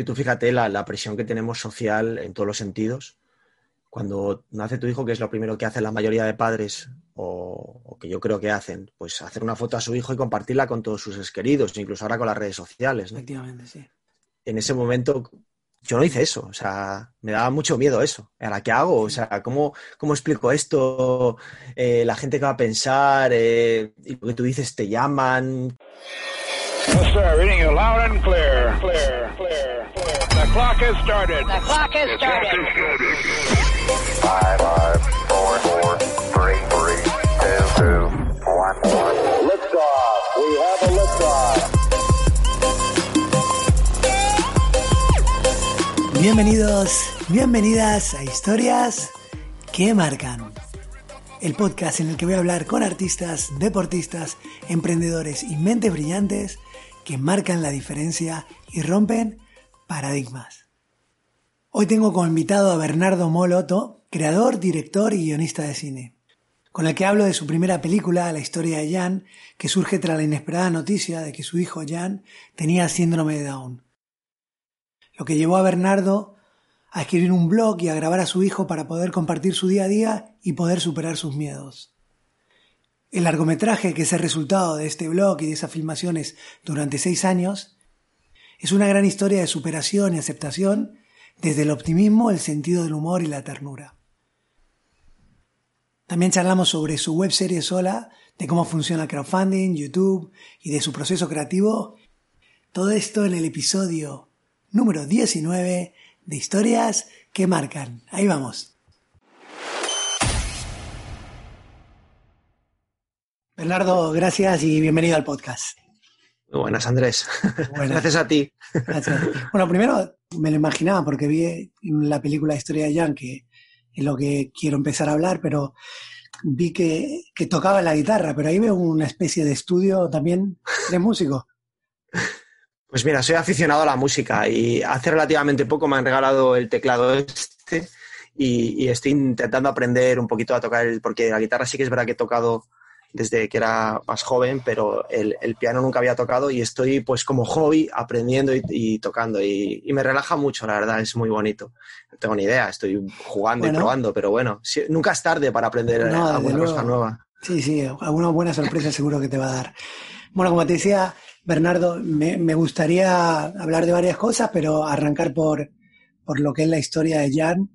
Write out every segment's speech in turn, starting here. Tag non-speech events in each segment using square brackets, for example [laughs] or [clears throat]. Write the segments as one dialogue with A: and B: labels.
A: que tú fíjate la, la presión que tenemos social en todos los sentidos cuando nace tu hijo, que es lo primero que hacen la mayoría de padres, o, que yo creo que hacen, pues hacer una foto a su hijo y compartirla con todos sus queridos, incluso ahora con las redes sociales.
B: Efectivamente, sí.
A: En ese momento yo no hice eso, o sea, me daba mucho miedo eso. ¿Ahora qué hago? O sea, ¿cómo, cómo explico esto? Eh, la gente que va a pensar, eh, y lo que tú dices, te llaman. The clock has started. The clock has started.
B: Bienvenidos, bienvenidas a Historias que Marcan. El podcast en el que voy a hablar con artistas, deportistas, emprendedores y mentes brillantes que marcan la diferencia y rompen paradigmas. Hoy tengo como invitado a Bernardo Moloto, creador, director y guionista de cine, con el que hablo de su primera película, La historia de Jan, que surge tras la inesperada noticia de que su hijo Jan tenía síndrome de Down. Lo que llevó a Bernardo a escribir un blog y a grabar a su hijo para poder compartir su día a día y poder superar sus miedos. El largometraje, que es el resultado de este blog y de esas filmaciones durante seis años, es una gran historia de superación y aceptación desde el optimismo, el sentido del humor y la ternura. También charlamos sobre su web serie sola, de cómo funciona crowdfunding, YouTube y de su proceso creativo. Todo esto en el episodio número 19 de Historias que Marcan. Ahí vamos. Bernardo, gracias y bienvenido al podcast.
A: Muy buenas, Andrés. [laughs] Gracias a ti.
B: Bueno, primero me lo imaginaba porque vi en la película Historia de Jan que es lo que quiero empezar a hablar, pero vi que, que tocaba la guitarra, pero ahí veo una especie de estudio también de músico.
A: Pues mira, soy aficionado a la música y hace relativamente poco me han regalado el teclado este y, y estoy intentando aprender un poquito a tocar el, porque la guitarra sí que es verdad que he tocado desde que era más joven, pero el, piano nunca había tocado y estoy pues como hobby aprendiendo y, tocando y, me relaja mucho, la verdad, es muy bonito. No tengo ni idea, estoy jugando y probando, pero bueno, nunca es tarde para aprender alguna cosa nueva.
B: Sí, sí, alguna buena sorpresa seguro que te va a dar. Bueno, como te decía, Bernardo, me, me gustaría hablar de varias cosas, pero arrancar por, por lo que es la historia de Jan,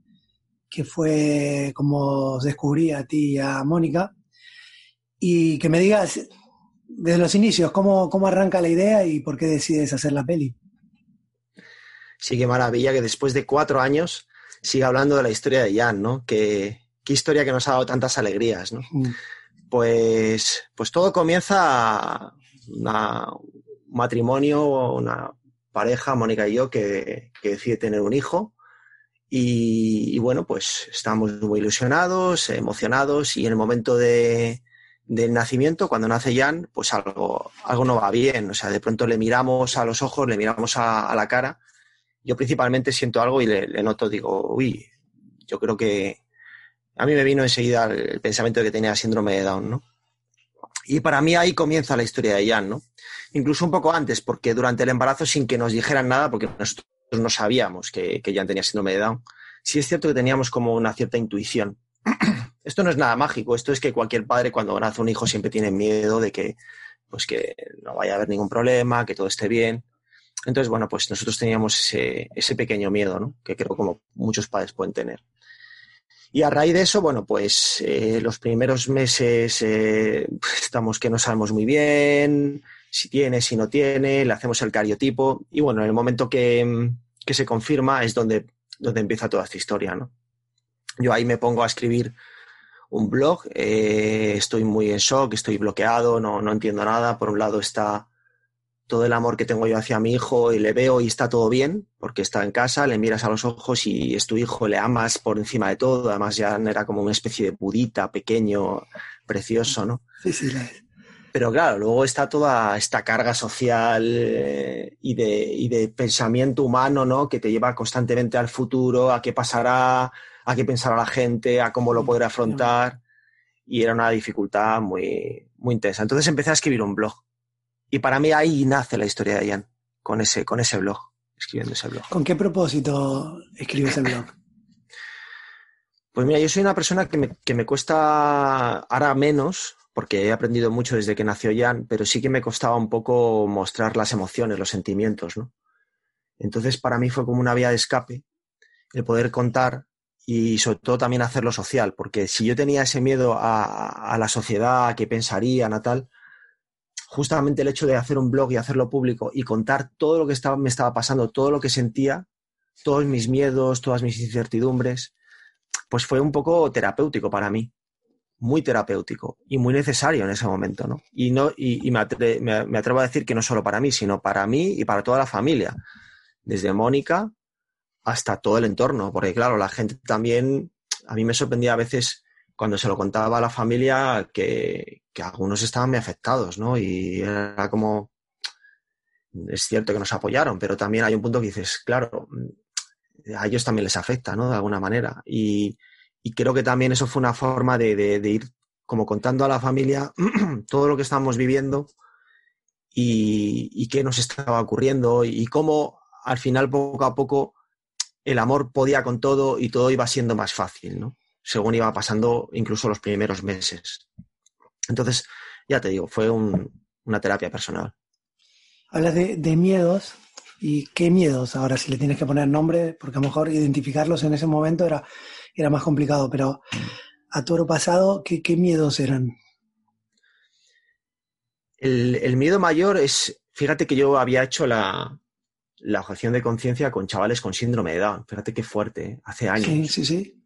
B: que fue como os descubrí a ti y a Mónica y que me digas desde los inicios cómo, cómo arranca la idea y por qué decides hacer la peli.
A: Sí, qué maravilla que después de cuatro años siga hablando de la historia de Jan, ¿no? Qué, qué historia que nos ha dado tantas alegrías, ¿no? Mm. Pues, pues todo comienza una, un matrimonio, una pareja, Mónica y yo, que, que decide tener un hijo. Y, y, bueno, pues estamos muy ilusionados, emocionados y en el momento de, del nacimiento, cuando nace Jan, pues algo, algo no va bien. O sea, de pronto le miramos a los ojos, le miramos a, la cara. Yo principalmente siento algo y le, noto, digo, uy, yo creo que a mí me vino enseguida el pensamiento de que tenía síndrome de Down, ¿no? Y para mí ahí comienza la historia de Jan, ¿no? Incluso un poco antes, porque durante el embarazo, sin que nos dijeran nada, porque nosotros no sabíamos que, que Jan tenía síndrome de Down, sí es cierto que teníamos como una cierta intuición. Esto no es nada mágico, esto es que cualquier padre cuando nace un hijo siempre tiene miedo de que, pues que no vaya a haber ningún problema, que todo esté bien. Entonces, bueno, pues nosotros teníamos ese, pequeño miedo, ¿no? Que creo como muchos padres pueden tener. Y a raíz de eso, bueno, pues eh, los primeros meses eh, estamos que no sabemos muy bien si tiene, si no tiene, le hacemos el cariotipo y bueno, en el momento que, que se confirma es donde, donde empieza toda esta historia, ¿no? Yo ahí me pongo a escribir un blog, eh, estoy muy en shock, estoy bloqueado, no, no entiendo nada. Por un lado está todo el amor que tengo yo hacia mi hijo y le veo y está todo bien, porque está en casa, le miras a los ojos y es tu hijo, le amas por encima de todo. Además ya era como una especie de budita pequeño, precioso, ¿no?
B: Sí, sí,
A: Pero claro, luego está toda esta carga social eh, y, de, y de pensamiento humano, ¿no? Que te lleva constantemente al futuro, a qué pasará, a qué pensar a la gente, a cómo lo podré afrontar. Y era una dificultad muy, muy intensa. Entonces empecé a escribir un blog. Y para mí ahí nace la historia de Jan, con ese, con ese blog. escribiendo ese blog.
B: ¿Con qué propósito escribes el blog?
A: Pues mira, yo soy una persona que me, que me cuesta ahora menos, porque he aprendido mucho desde que nació Jan, pero sí que me costaba un poco mostrar las emociones, los sentimientos, ¿no? Entonces, para mí fue como una vía de escape el poder contar y sobre todo también hacerlo social, porque si yo tenía ese miedo a, a la sociedad, a qué pensarían, a tal, justamente el hecho de hacer un blog y hacerlo público y contar todo lo que estaba, me estaba pasando, todo lo que sentía, todos mis miedos, todas mis incertidumbres, pues fue un poco terapéutico para mí, muy terapéutico y muy necesario en ese momento, ¿no? Y, no, y, me, atre, me, atrevo a decir que no solo para mí, sino para mí y para toda la familia, desde Mónica hasta todo el entorno, porque claro, la gente también, a mí me sorprendía a veces cuando se lo contaba a la familia que, algunos estaban muy afectados, ¿no? Y era como, es cierto que nos apoyaron, pero también hay un punto que dices, claro, a ellos también les afecta, ¿no? De alguna manera. Y, creo que también eso fue una forma de, de, ir como contando a la familia [clears throat] todo lo que estábamos viviendo y, y qué nos estaba ocurriendo y cómo al final poco a poco el amor podía con todo y todo iba siendo más fácil, ¿no? Según iba pasando incluso los primeros meses. Entonces, ya te digo, fue un, una terapia personal.
B: Hablas de, de miedos ¿Y qué miedos ahora si le tienes que poner nombre? Porque a lo mejor identificarlos en ese momento era, era más complicado, pero a toro pasado, ¿qué, qué miedos eran?
A: El, el, miedo mayor es, fíjate que yo había hecho la, la objeción de conciencia con chavales con síndrome de Down, fíjate qué fuerte, hace años.
B: Sí, sí, sí.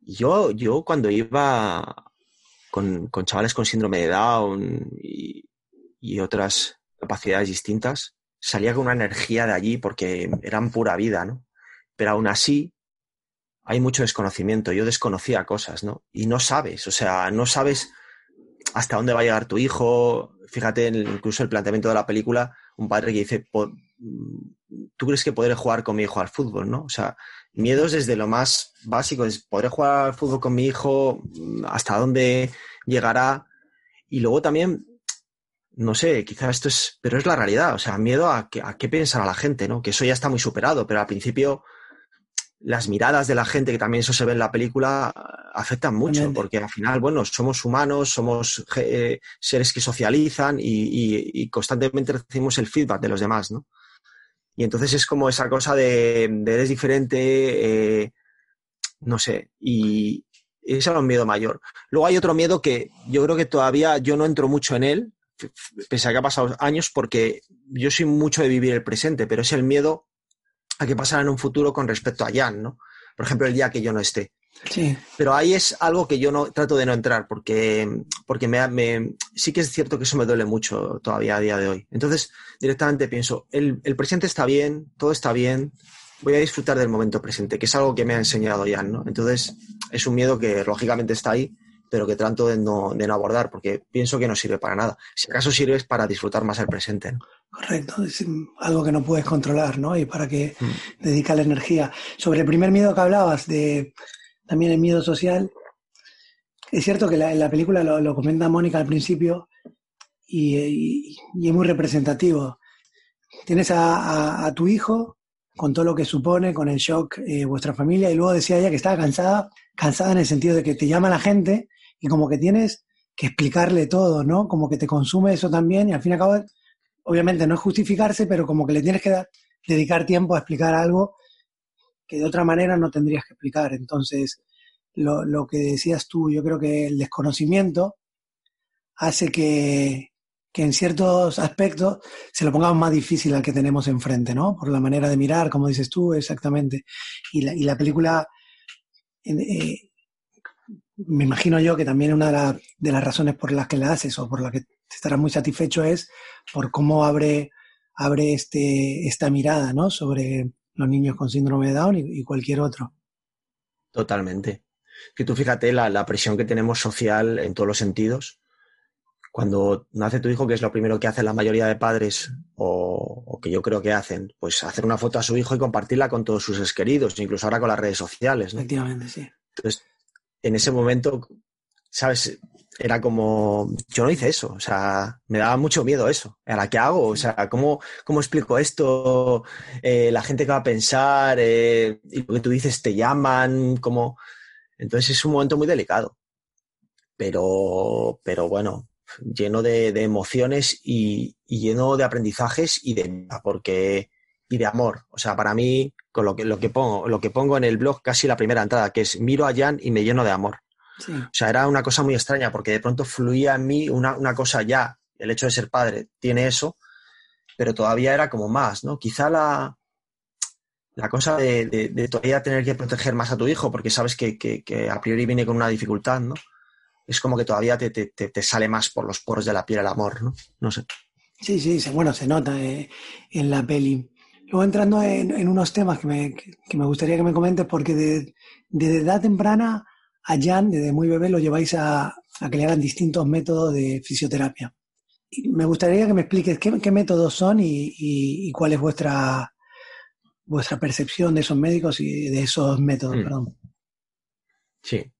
A: Yo, yo cuando iba con, con chavales con síndrome de Down y, y otras capacidades distintas, salía con una energía de allí porque eran pura vida, ¿no? Pero aún así hay mucho desconocimiento. Yo desconocía cosas, ¿no? Y no sabes, o sea, no sabes hasta dónde va a llegar tu hijo. Fíjate, incluso el planteamiento de la película, un padre que dice, ¿tú crees que podré jugar con mi hijo al fútbol, no? O sea, miedos desde lo más básico, es, ¿podré jugar al fútbol con mi hijo? ¿Hasta dónde llegará? Y luego también no sé, quizás esto es, pero es la realidad, o sea, miedo a, que, a qué pensará la gente, ¿no? Que eso ya está muy superado, pero al principio las miradas de la gente, que también eso se ve en la película, afectan mucho, porque al final, bueno, somos humanos, somos eh, seres que socializan y, y, y, constantemente recibimos el feedback de los demás, ¿no? Y entonces es como esa cosa de, eres diferente, eh, no sé, y ese era un miedo mayor. Luego hay otro miedo que yo creo que todavía yo no entro mucho en él, pese a que ha pasado años, porque yo soy mucho de vivir el presente, pero es el miedo a que pasará en un futuro con respecto a Jan, ¿no? Por ejemplo, el día que yo no esté.
B: Sí.
A: Pero ahí es algo que yo no trato de no entrar, porque, porque me, me, sí que es cierto que eso me duele mucho todavía a día de hoy. Entonces, directamente pienso, el, el presente está bien, todo está bien, voy a disfrutar del momento presente, que es algo que me ha enseñado Jan, ¿no? Entonces, es un miedo que lógicamente está ahí, pero que trato de no, de no, abordar, porque pienso que no sirve para nada. Si acaso sirve es para disfrutar más el presente. ¿no?
B: Correcto, es algo que no puedes controlar, ¿no? Y para que mm. dedica la energía. Sobre el primer miedo que hablabas, de también el miedo social, es cierto que la, la película lo, comenta Mónica al principio y, es muy representativo. Tienes a, tu hijo con todo lo que supone, con el shock, eh, vuestra familia, y luego decía ella que estaba cansada, cansada en el sentido de que te llama la gente y como que tienes que explicarle todo, ¿no? Como que te consume eso también y al fin y al cabo, obviamente no es justificarse, pero como que le tienes que dedicar tiempo a explicar algo que de otra manera no tendrías que explicar. Entonces, lo, lo que decías tú, yo creo que el desconocimiento hace que, que en ciertos aspectos se lo pongamos más difícil al que tenemos enfrente, ¿no? Por la manera de mirar, como dices tú, exactamente. Y la, y la película eh, me imagino yo que también una de, la, de, las razones por las que la haces o por la que estarás muy satisfecho es por cómo abre, abre este, esta mirada ¿no? sobre los niños con síndrome de Down y, y cualquier otro.
A: Totalmente. Que tú fíjate la, la, presión que tenemos social en todos los sentidos. Cuando nace tu hijo, que es lo primero que hacen la mayoría de padres, o, o, que yo creo que hacen, pues hacer una foto a su hijo y compartirla con todos sus queridos, incluso ahora con las redes sociales. ¿no?
B: Efectivamente, sí.
A: Entonces, en ese momento, ¿sabes? Era como, yo no hice eso, o sea, me daba mucho miedo eso. ¿Ahora qué hago? O sea, ¿cómo, cómo explico esto? Eh, la gente que va a pensar, eh, y lo que tú dices, te llaman, como... Entonces es un momento muy delicado. Pero, pero bueno, lleno de, emociones y, lleno de aprendizajes y de porque y de amor. O sea, para mí, con lo que, lo que pongo, lo que pongo en el blog, casi la primera entrada, que es miro a Jan y me lleno de amor. O sea, era una cosa muy extraña, porque de pronto fluía en mí una, una cosa ya, el hecho de ser padre tiene eso, pero todavía era como más, ¿no? Quizá la, la cosa de, todavía tener que proteger más a tu hijo, porque sabes que, que, a priori viene con una dificultad, ¿no? Es como que todavía te, te, sale más por los poros de la piel el amor, ¿no? No sé.
B: Sí, sí, bueno, se nota eh, en la peli. Luego entrando en, unos temas que me, que me, gustaría que me comentes, porque de, de, edad temprana a Jan, desde muy bebé, lo lleváis a, a que le hagan distintos métodos de fisioterapia. me gustaría que me expliques qué, métodos son y, y, cuál es vuestra, vuestra percepción de esos médicos y de esos métodos, mm. perdón.
A: Sí.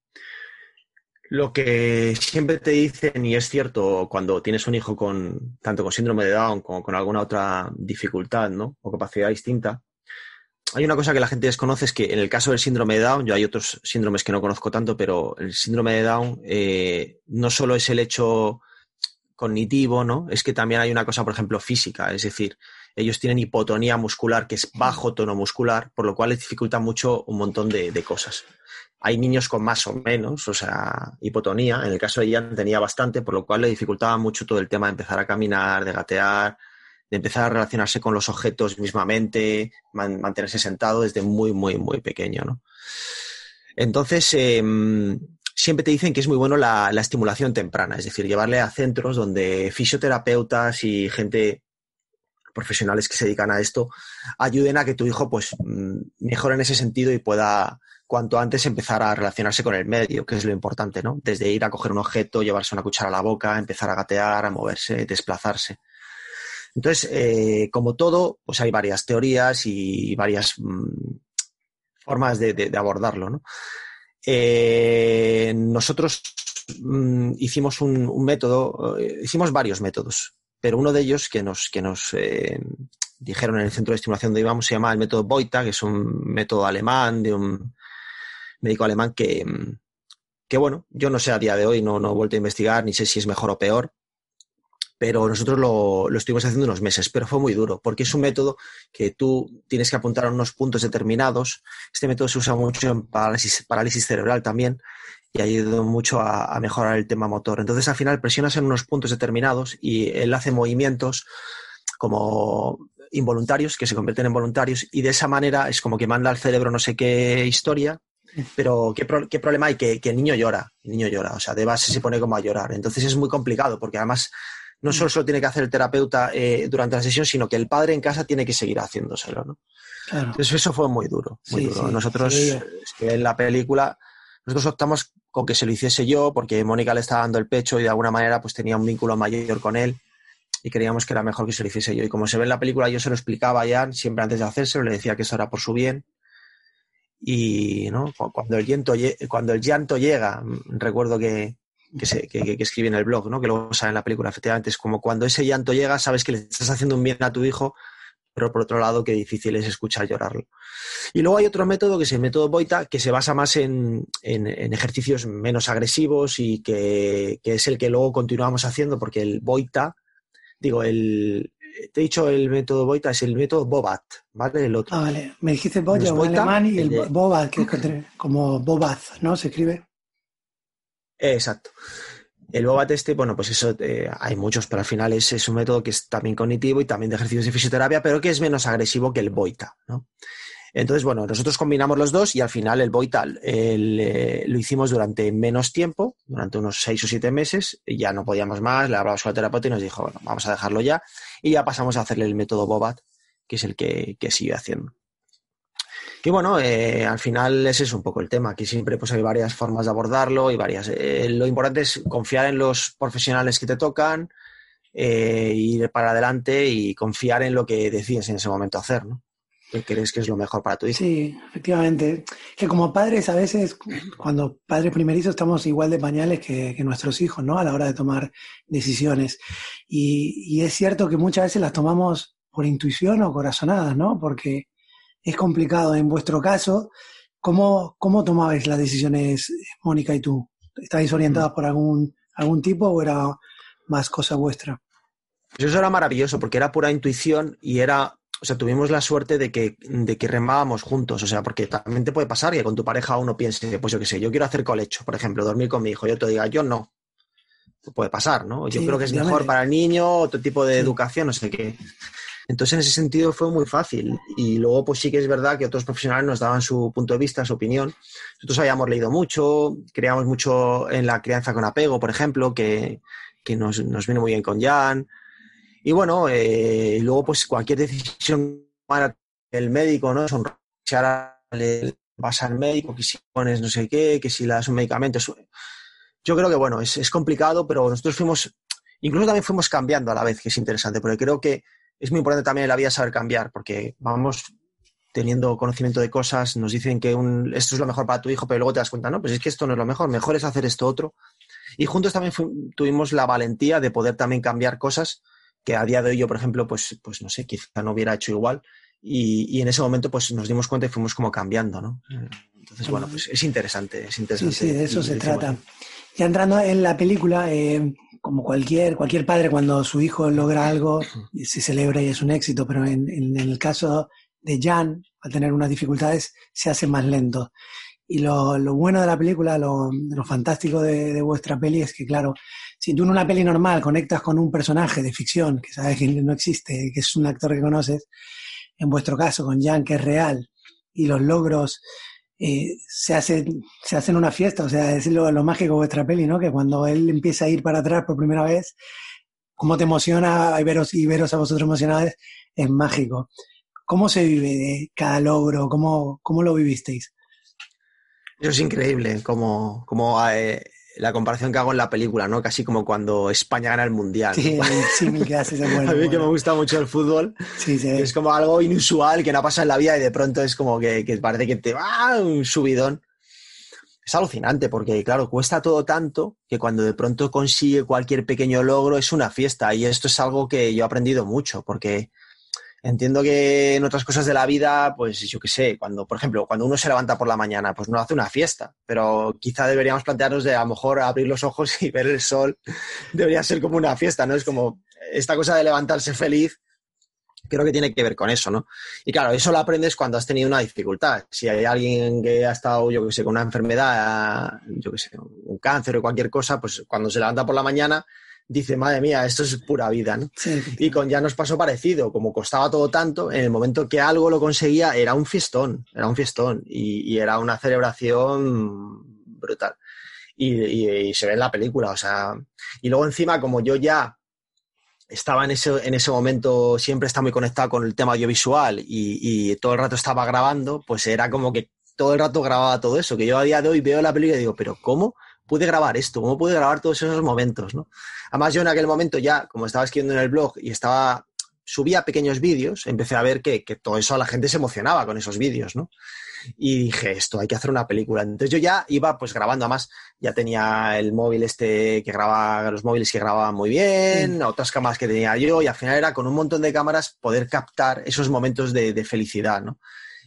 A: Lo que siempre te dicen, y es cierto, cuando tienes un hijo con tanto con síndrome de Down como con alguna otra dificultad, ¿no? O capacidad distinta, hay una cosa que la gente desconoce, es que en el caso del síndrome de Down, yo hay otros síndromes que no conozco tanto, pero el síndrome de Down eh, no solo es el hecho cognitivo, ¿no? Es que también hay una cosa, por ejemplo, física, es decir, ellos tienen hipotonía muscular, que es bajo tono muscular, por lo cual les dificulta mucho un montón de cosas. Hay niños con más o menos, o sea, hipotonía. En el caso de Ian tenía bastante, por lo cual le dificultaba mucho todo el tema de empezar a caminar, de gatear, de empezar a relacionarse con los objetos mismamente, mantenerse sentado desde muy, muy, muy pequeño, ¿no? Entonces, em, siempre te dicen que es muy bueno la, estimulación temprana, es decir, llevarle a centros donde fisioterapeutas y gente profesionales que se dedican a esto ayuden a que tu hijo pues mm, mejore en ese sentido y pueda cuanto antes empezar a relacionarse con el medio, que es lo importante, ¿no? Desde ir a coger un objeto, llevarse una cuchara a la boca, empezar a gatear, a moverse, desplazarse. Entonces, eh, como todo, pues hay varias teorías y varias mm, formas de, abordarlo, ¿no? Eh, nosotros mm, hicimos un, método, eh, hicimos varios métodos, pero uno de ellos que nos, que nos dijeron en el centro de estimulación donde íbamos se llama el método Boita, que es un método alemán de un médico alemán que, que, bueno, yo no sé a día de hoy, no, no he vuelto a investigar, ni sé si es mejor o peor, pero nosotros lo, lo, estuvimos haciendo unos meses, pero fue muy duro, porque es un método que tú tienes que apuntar a unos puntos determinados. Este método se usa mucho en parálisis, cerebral también y ha ayudado mucho a, mejorar el tema motor. Entonces, al final, presionas en unos puntos determinados y él hace movimientos como involuntarios, que se convierten en voluntarios, y de esa manera es como que manda al cerebro no sé qué historia pero ¿qué, problema hay? Que, el niño llora, el niño llora, o sea, de base se pone como a llorar. Entonces es muy complicado porque además no solo lo tiene que hacer el terapeuta eh, durante la sesión, sino que el padre en casa tiene que seguir haciéndoselo, ¿no? Entonces eso fue muy duro, muy duro. nosotros, en la película, nosotros optamos con que se lo hiciese yo porque Mónica le estaba dando el pecho y de alguna manera pues tenía un vínculo mayor con él y creíamos que era mejor que se lo hiciese yo. Y como se ve en la película, yo se lo explicaba ya siempre antes de hacérselo, le decía que eso era por su bien y ¿no? cuando, el llanto, cuando el llanto llega, mm, recuerdo que, que, se, que, escribí en el blog, ¿no? que luego sale en la película, efectivamente, es como cuando ese llanto llega, sabes que le estás haciendo un bien a tu hijo, pero por otro lado, qué difícil es escuchar llorarlo. Y luego hay otro método, que es el método Boita, que se basa más en, en, en ejercicios menos agresivos y que, que, es el que luego continuamos haciendo, porque el Boita, digo, el, te he dicho el método Boita, es el método Bobat, ¿vale? El otro.
B: Ah, vale. Me dijiste Boya o alemán y el, Bobat, que es como Bobat, ¿no? Se escribe.
A: Exacto. El Bobat este, bueno, pues eso, eh, hay muchos, pero al final es, es, un método que es también cognitivo y también de ejercicios de fisioterapia, pero que es menos agresivo que el Boita, ¿no? Entonces, bueno, nosotros combinamos los dos y al final el Boital eh, lo hicimos durante menos tiempo, durante unos seis o siete meses, y ya no podíamos más, le hablamos al terapeuta y nos dijo, bueno, vamos a dejarlo ya, y ya pasamos a hacerle el método Bobat, que es el que, sigue haciendo. Y bueno, eh, al final ese es un poco el tema. Aquí siempre pues, hay varias formas de abordarlo y varias. Eh, lo importante es confiar en los profesionales que te tocan, ir para adelante y confiar en lo que decides en ese momento hacer, ¿no? que crees que es lo mejor para tu hijo.
B: Sí, efectivamente. Que como padres a veces, cuando padres primerizos, estamos igual de pañales que, nuestros hijos, ¿no? A la hora de tomar decisiones. Y, es cierto que muchas veces las tomamos por intuición o corazonadas, ¿no? Porque es complicado. En vuestro caso, ¿cómo, cómo tomabais las decisiones, Mónica y tú? ¿Estáis orientadas mm. por algún, algún tipo o era más cosa vuestra?
A: Pues eso era maravilloso porque era pura intuición y era o sea, tuvimos la suerte de que, de que remábamos juntos, o sea, porque también te puede pasar que con tu pareja uno piense, pues yo qué sé, yo quiero hacer colecho, por ejemplo, dormir con mi hijo, y otro diga, yo no. Puede pasar, ¿no? Yo creo que es mejor para el niño, otro tipo de educación, no sé qué. Entonces, en ese sentido fue muy fácil. Y luego, pues sí que es verdad que otros profesionales nos daban su punto de vista, su opinión. Nosotros habíamos leído mucho, creíamos mucho en la crianza con apego, por ejemplo, que, que nos, nos vino muy bien con Jan. Y bueno, eh, luego pues cualquier decisión para el médico, ¿no? Son si ahora le vas al médico, que si pones no sé qué, que si le das un medicamento. Yo creo que bueno, es, es complicado, pero nosotros fuimos, incluso también fuimos cambiando a la vez, que es interesante, porque creo que es muy importante también en la vida saber cambiar, porque vamos teniendo conocimiento de cosas, nos dicen que un, esto es lo mejor para tu hijo, pero luego te das cuenta, no, pues es que esto no es lo mejor, mejor es hacer esto otro. Y juntos también tuvimos la valentía de poder también cambiar cosas que a día de hoy yo, por ejemplo, pues, pues no sé, quizá no hubiera hecho igual. Y, en ese momento pues nos dimos cuenta y fuimos como cambiando, ¿no? Entonces, bueno, pues es interesante, es interesante.
B: Sí, sí, de eso se trata. Ya entrando en la película, eh, como cualquier, cualquier padre cuando su hijo logra algo, se celebra y es un éxito, pero en, el caso de Jan, al tener unas dificultades, se hace más lento. Y lo, bueno de la película, lo, fantástico de, de, vuestra peli es que, claro, si tú en una peli normal conectas con un personaje de ficción que sabes que no existe, que es un actor que conoces, en vuestro caso con Jan, que es real, y los logros eh, se, hacen, se hacen una fiesta, o sea, es lo, mágico de vuestra peli, ¿no? Que cuando él empieza a ir para atrás por primera vez, cómo te emociona y veros, y veros a vosotros emocionados es mágico. ¿Cómo se vive cada logro? ¿Cómo, cómo lo vivisteis?
A: Eso es increíble, como, como eh, la comparación que hago en la película, ¿no? Casi como cuando España gana el Mundial.
B: Sí, sí, que haces bueno,
A: A mí que me gusta mucho el fútbol. Sí, sí. Es como algo inusual que no pasa en la vida y de pronto es como que, parece que te va un subidón. Es alucinante porque, claro, cuesta todo tanto que cuando de pronto consigue cualquier pequeño logro es una fiesta. Y esto es algo que yo he aprendido mucho porque Entiendo que en otras cosas de la vida, pues yo qué sé, cuando, por ejemplo, cuando uno se levanta por la mañana, pues no hace una fiesta, pero quizá deberíamos plantearnos de a lo mejor abrir los ojos y ver el sol [laughs] debería ser como una fiesta, ¿no? Es como esta cosa de levantarse feliz, creo que tiene que ver con eso, ¿no? Y claro, eso lo aprendes cuando has tenido una dificultad. Si hay alguien que ha estado, yo qué sé, con una enfermedad, yo qué sé, un cáncer o cualquier cosa, pues cuando se levanta por la mañana, dice, madre mía, esto es pura vida, ¿no? Y con ya nos pasó parecido, como costaba todo tanto, en el momento que algo lo conseguía, era un fiestón, era un fiestón, y, era una celebración brutal. Y, se ve en la película, o sea, y luego encima, como yo ya estaba en ese, en ese momento, siempre está muy conectado con el tema audiovisual y, y todo el rato estaba grabando, pues era como que todo el rato grababa todo eso, que yo a día de hoy veo la película y digo, pero ¿cómo? Pude grabar esto? ¿Cómo pude grabar todos esos momentos? ¿no? Además, yo en aquel momento ya, como estaba escribiendo en el blog y estaba subía pequeños vídeos, empecé a ver que, todo eso a la gente se emocionaba con esos vídeos, ¿no? Y dije, esto, hay que hacer una película. Entonces yo ya iba pues grabando, además ya tenía el móvil este que grababa, los móviles que grababan muy bien, otras cámaras que tenía yo, y al final era con un montón de cámaras poder captar esos momentos de, de felicidad, ¿no?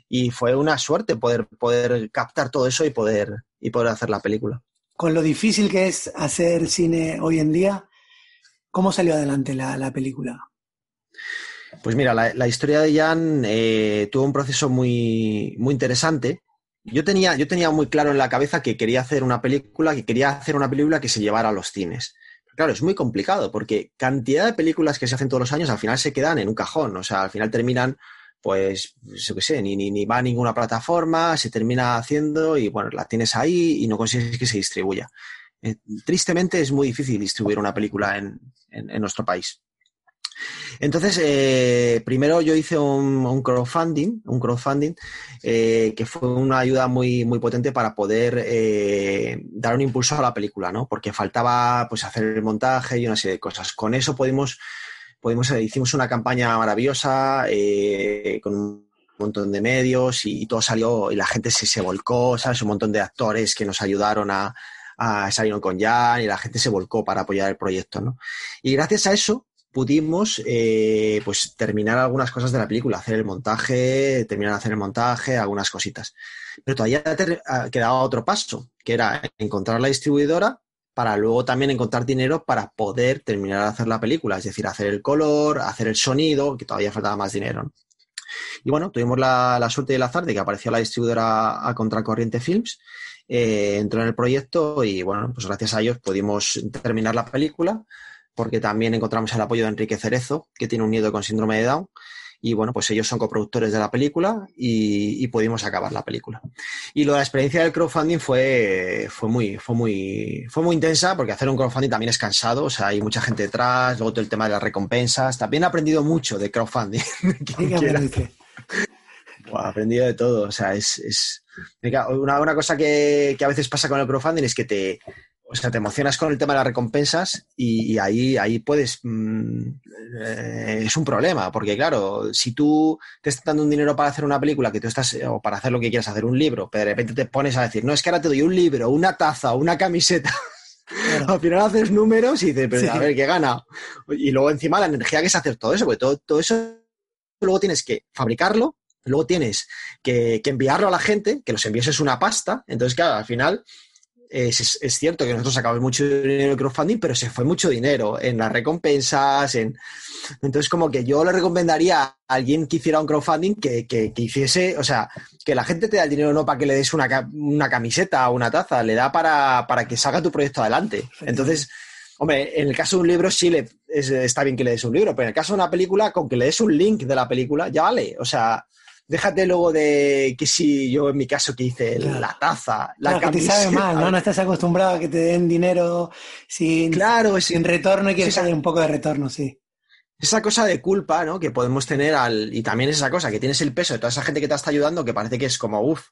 A: Y fue una suerte poder, poder captar todo eso y poder, y poder hacer la película
B: con lo difícil que es hacer cine hoy en día, ¿cómo salió adelante la, película?
A: Pues mira, la, historia de Jan eh, tuvo un proceso muy, muy interesante. Yo tenía, yo tenía muy claro en la cabeza que quería hacer una película, que quería hacer una película que se llevara a los cines. claro, es muy complicado porque cantidad de películas que se hacen todos los años al final se quedan en un cajón. O sea, al final terminan pues, yo qué sé, ni, ni, ni, va a ninguna plataforma, se termina haciendo y bueno, la tienes ahí y no consigues que se distribuya. Eh, tristemente es muy difícil distribuir una película en, en, nuestro país. Entonces, eh, primero yo hice un, crowdfunding, un crowdfunding eh, que fue una ayuda muy, muy potente para poder dar un impulso a la película, ¿no? Porque faltaba pues hacer el montaje y una serie de cosas. Con eso pudimos eh, hicimos una campaña maravillosa eh, con un montón de medios y, todo salió y la gente se, se volcó, ¿sabes? Un montón de actores que nos ayudaron a, a con Jan y la gente se volcó para apoyar el proyecto, ¿no? Y gracias a eso pudimos eh, pues terminar algunas cosas de la película, hacer el montaje, terminar de hacer el montaje, algunas cositas. Pero todavía ah, quedaba otro paso, que era encontrar la distribuidora para luego también encontrar dinero para poder terminar de hacer la película, es decir, hacer el color, hacer el sonido, que todavía faltaba más dinero. Y bueno, tuvimos la, suerte y el azar de que apareció la distribuidora a Contracorriente Films, eh, entró en el proyecto y bueno, pues gracias a ellos pudimos terminar la película, porque también encontramos el apoyo de Enrique Cerezo, que tiene un nieto con síndrome de Down, y bueno, pues ellos son coproductores de la película y, pudimos acabar la película. Y lo de la experiencia del crowdfunding fue, fue, muy, fue, muy, fue muy intensa porque hacer un crowdfunding también es cansado, o sea, hay mucha gente detrás, luego todo el tema de las recompensas. También he aprendido mucho de crowdfunding. [laughs] he aprendido de todo, o sea, es... es... Una, una cosa que, que a veces pasa con el crowdfunding es que te, o sea, te emocionas con el tema de las recompensas y, ahí, ahí puedes. Mm, eh, es un problema, porque claro, si tú te estás dando un dinero para hacer una película, que tú estás, o para hacer lo que quieras, hacer un libro, pero de repente te pones a decir, no, es que ahora te doy un libro, una taza, una camiseta. [laughs] Al final haces números y dices, pero a ver, ¿qué gana? Y luego encima la energía que es hacer todo eso, porque todo, todo eso luego tienes que fabricarlo, luego tienes que, que enviarlo a la gente, que los envíes es una pasta, entonces claro, al final es, cierto que nosotros sacamos mucho dinero en crowdfunding, pero se fue mucho dinero en las recompensas, en... Entonces, como que yo le recomendaría a alguien que hiciera un crowdfunding que, que, hiciese, o sea, que la gente te da el dinero no para que le des una, una camiseta o una taza, le da para, para que salga tu proyecto adelante. Entonces, hombre, en el caso de un libro sí le, está bien que le des un libro, pero en el caso de una película, con que le des un link de la película, ya vale. O sea, Déjate luego de que si yo en mi caso que hice la taza, la
B: claro, que te sabe mal, ¿no? No estás acostumbrado a que te den dinero sin,
A: claro,
B: sin retorno y quieres saber un poco de retorno, sí.
A: Esa cosa de culpa, ¿no? Que podemos tener al. Y también esa cosa, que tienes el peso de toda esa gente que te está ayudando, que parece que es como, uff.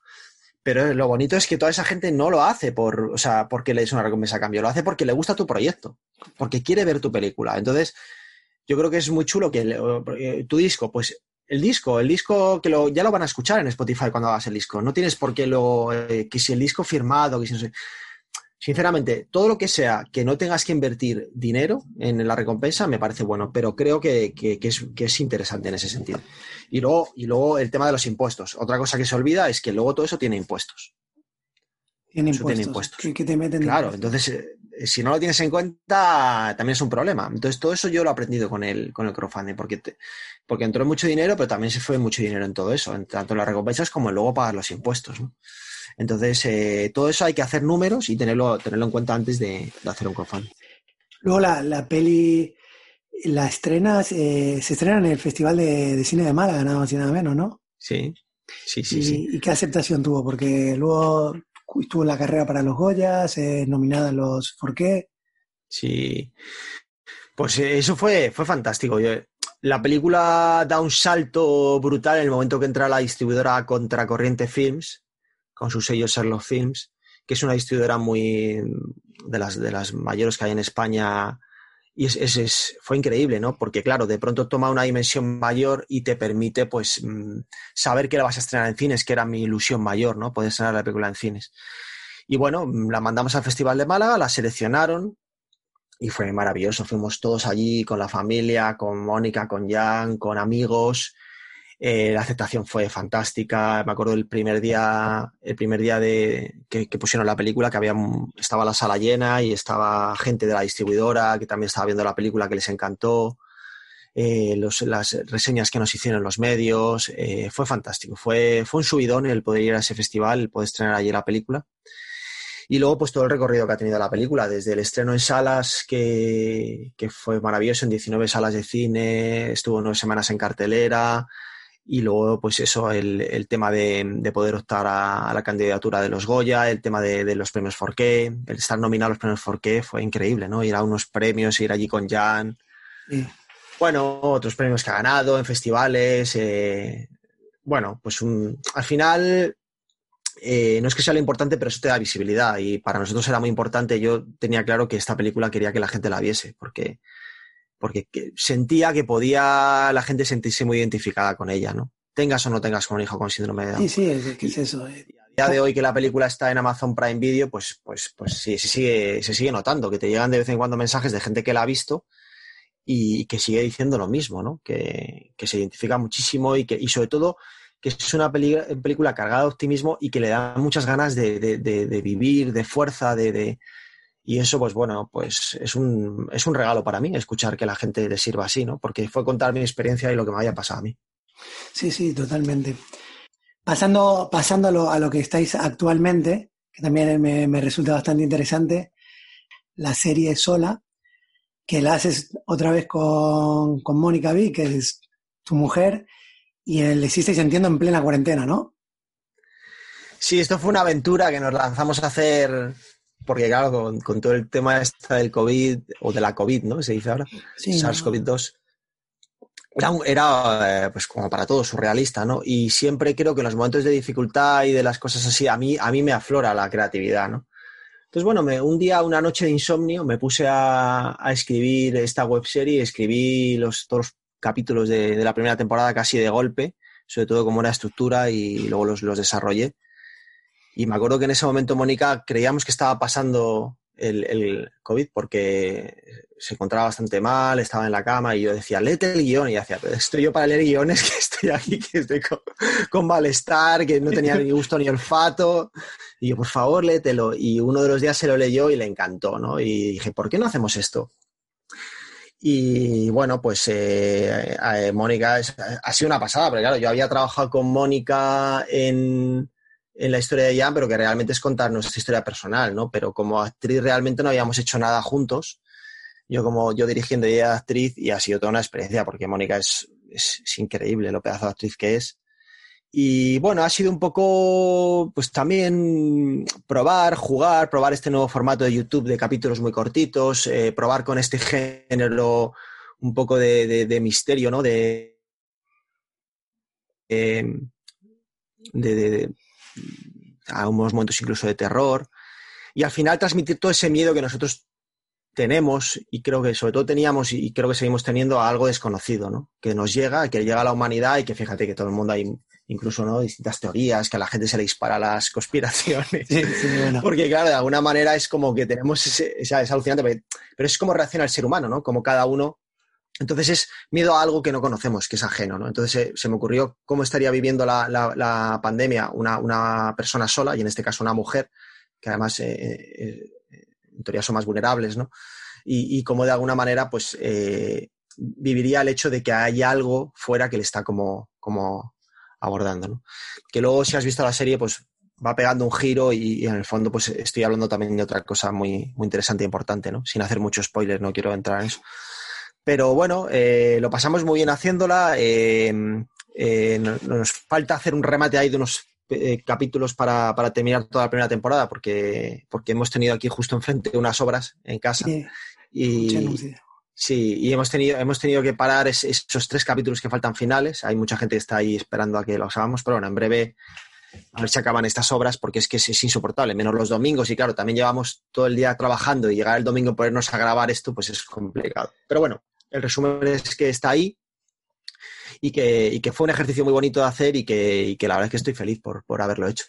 A: Pero lo bonito es que toda esa gente no lo hace por, o sea, porque le des una recompensa a cambio, lo hace porque le gusta tu proyecto, porque quiere ver tu película. Entonces, yo creo que es muy chulo que eh, tu disco, pues el disco, el disco que lo, ya lo van a escuchar en Spotify cuando hagas el disco. No tienes por qué lo, eh, que si el disco firmado, que si no sé. Sinceramente, todo lo que sea que no tengas que invertir dinero en la recompensa me parece bueno, pero creo que, es, interesante en ese sentido. Y luego, y luego el tema de los impuestos. Otra cosa que se olvida es que luego todo eso tiene impuestos.
B: Tiene impuestos. Que, te meten
A: claro, entonces eh, si no lo tienes en cuenta, también es un problema. Entonces, todo eso yo lo he aprendido con el, con el crowdfunding, porque, porque entró mucho dinero, pero también se fue mucho dinero en todo eso, tanto en las recompensas como en luego pagar los impuestos. Entonces, eh, todo eso hay que hacer números y tenerlo, tenerlo en cuenta antes de, hacer un crowdfunding.
B: Luego la, la peli, la estrenas, eh, se estrena en el Festival de, Cine de Málaga, nada más y nada menos, ¿no?
A: Sí, sí, sí.
B: ¿Y,
A: sí.
B: ¿y qué aceptación tuvo? Porque luego estuvo en la carrera para los Goyas, eh, nominada en los ¿Por qué?
A: Sí. Pues eh, eso fue, fue fantástico. la película da un salto brutal en el momento que entra la distribuidora Contracorriente Films, con su sello Sherlock Films, que es una distribuidora muy de las, de las mayores que hay en España y es, fue increíble, ¿no? Porque claro, de pronto toma una dimensión mayor y te permite, pues, mm, saber que la vas a estrenar en cines, que era mi ilusión mayor, ¿no? Poder estrenar la película en cines. Y bueno, mm, la mandamos al Festival de Málaga, la seleccionaron y fue maravilloso. Fuimos todos allí con la familia, con Mónica, con Jan, con amigos. Eh, la aceptación fue fantástica. Me acuerdo el primer día, el primer día de que, pusieron la película, que había estaba la sala llena y estaba gente de la distribuidora que también estaba viendo la película que les encantó. Eh, las reseñas que nos hicieron los medios, eh, fue fantástico. Fue, fue un subidón el poder ir a ese festival, el poder estrenar allí la película. Y luego, pues todo el recorrido que ha tenido la película, desde el estreno en salas, que, que fue maravilloso, en 19 salas de cine, estuvo nueve semanas en cartelera, y luego, pues eso, el, el tema de, de, poder optar a, la candidatura de los Goya, el tema de, de los premios Forqué, el estar nominado a los premios Forqué fue increíble, ¿no? Ir a unos premios, ir allí con Jan. Bueno, otros premios que ha ganado en festivales. Eh, bueno, pues un, al final eh, no es que sea lo importante, pero eso te da visibilidad y para nosotros era muy importante. Yo tenía claro que esta película quería que la gente la viese, porque porque sentía que podía la gente sentirse muy identificada con ella, ¿no? tengas o no tengas con un hijo con síndrome de Down.
B: Sí, sí, es, que es eso. Eh.
A: A día de hoy que la película está en Amazon Prime Video, pues, pues, pues sí, se sigue, se sigue notando, que te llegan de vez en cuando mensajes de gente que la ha visto y que sigue diciendo lo mismo, ¿no? Que, que se identifica muchísimo y que, y sobre todo, que es una película cargada de optimismo y que le da muchas ganas de, de, de, vivir, de fuerza, de, y eso, pues bueno, pues es un, es un regalo para mí escuchar que la gente le sirva así, ¿no? Porque fue contar mi experiencia y lo que me haya pasado a mí.
B: Sí, sí, totalmente. Pasando, pasando a, lo, a lo que estáis actualmente, que también me, me, resulta bastante interesante, la serie Sola, que la haces otra vez con, con Mónica B, que es tu mujer, y le hicisteis, entiendo, en plena cuarentena, ¿no?
A: Sí, esto fue una aventura que nos lanzamos a hacer porque claro, con, todo el tema este del COVID, o de la COVID, ¿no? Se dice ahora, SARS-CoV-2, era, era, eh, pues como para todos, surrealista, ¿no? Y siempre creo que en los momentos de dificultad y de las cosas así, a mí, a mí me aflora la creatividad, ¿no? Entonces, bueno, me, un día, una noche de insomnio, me puse a, a escribir esta webserie, escribí los, todos los capítulos de, de, la primera temporada casi de golpe, sobre todo cómo era estructura y luego los, los desarrollé. Y me acuerdo que en ese momento, Mónica, creíamos que estaba pasando el, el, COVID porque se encontraba bastante mal, estaba en la cama y yo decía, léete el guion. Y decía, estoy yo para leer guiones, [laughs] que estoy aquí, que estoy con, malestar, que no tenía ni gusto ni olfato. Y yo, por favor, léetelo. Y uno de los días se lo leyó y le encantó, ¿no? Y dije, ¿por qué no hacemos esto? Y bueno, pues eh, eh, Mónica ha sido una pasada, pero claro, yo había trabajado con Mónica en, en la historia de Jan, pero que realmente es contar nuestra historia personal, ¿no? Pero como actriz realmente no habíamos hecho nada juntos. Yo como yo dirigiendo y ella actriz y ha sido toda una experiencia porque Mónica es, es, increíble lo pedazo de actriz que es. Y bueno, ha sido un poco, pues también probar, jugar, probar este nuevo formato de YouTube de capítulos muy cortitos, eh, probar con este género un poco de, de, misterio, ¿no? De, de, de, a unos momentos incluso de terror, y al final transmitir todo ese miedo que nosotros tenemos y creo que sobre todo teníamos y creo que seguimos teniendo a algo desconocido, ¿no? Que nos llega, que llega a la humanidad y que fíjate que todo el mundo hay incluso ¿no? distintas teorías, que a la gente se le dispara las conspiraciones. Porque claro, de alguna manera es como que tenemos ese, es alucinante, pero es como reacciona el ser humano, ¿no? Como cada uno entonces es miedo a algo que no conocemos, que es ajeno, ¿no? Entonces eh, se me ocurrió cómo estaría viviendo la, pandemia una, persona sola, y en este caso una mujer, que además eh, eh, en teoría son más vulnerables, ¿no? Y, y cómo de alguna manera, pues, viviría el hecho de que hay algo fuera que le está como, como abordando, ¿no? Que luego, si has visto la serie, pues va pegando un giro y, y, en el fondo, pues estoy hablando también de otra cosa muy, muy interesante e importante, ¿no? Sin hacer mucho spoiler, no quiero entrar en eso. Pero bueno, eh, lo pasamos muy bien haciéndola. Eh, eh, nos, falta hacer un remate ahí de unos eh, capítulos para, para, terminar toda la primera temporada, porque, porque hemos tenido aquí justo enfrente unas obras en casa. Sí. Y, sí, y hemos tenido, hemos tenido que parar es, esos tres capítulos que faltan finales. Hay mucha gente que está ahí esperando a que los hagamos, pero bueno, en breve a ver si acaban estas obras porque es que es, es, insoportable, menos los domingos y claro, también llevamos todo el día trabajando y llegar el domingo y ponernos a grabar esto pues es complicado. Pero bueno, el resumen es que está ahí y que, fue un ejercicio muy bonito de hacer y que, la verdad es que estoy feliz por, haberlo hecho.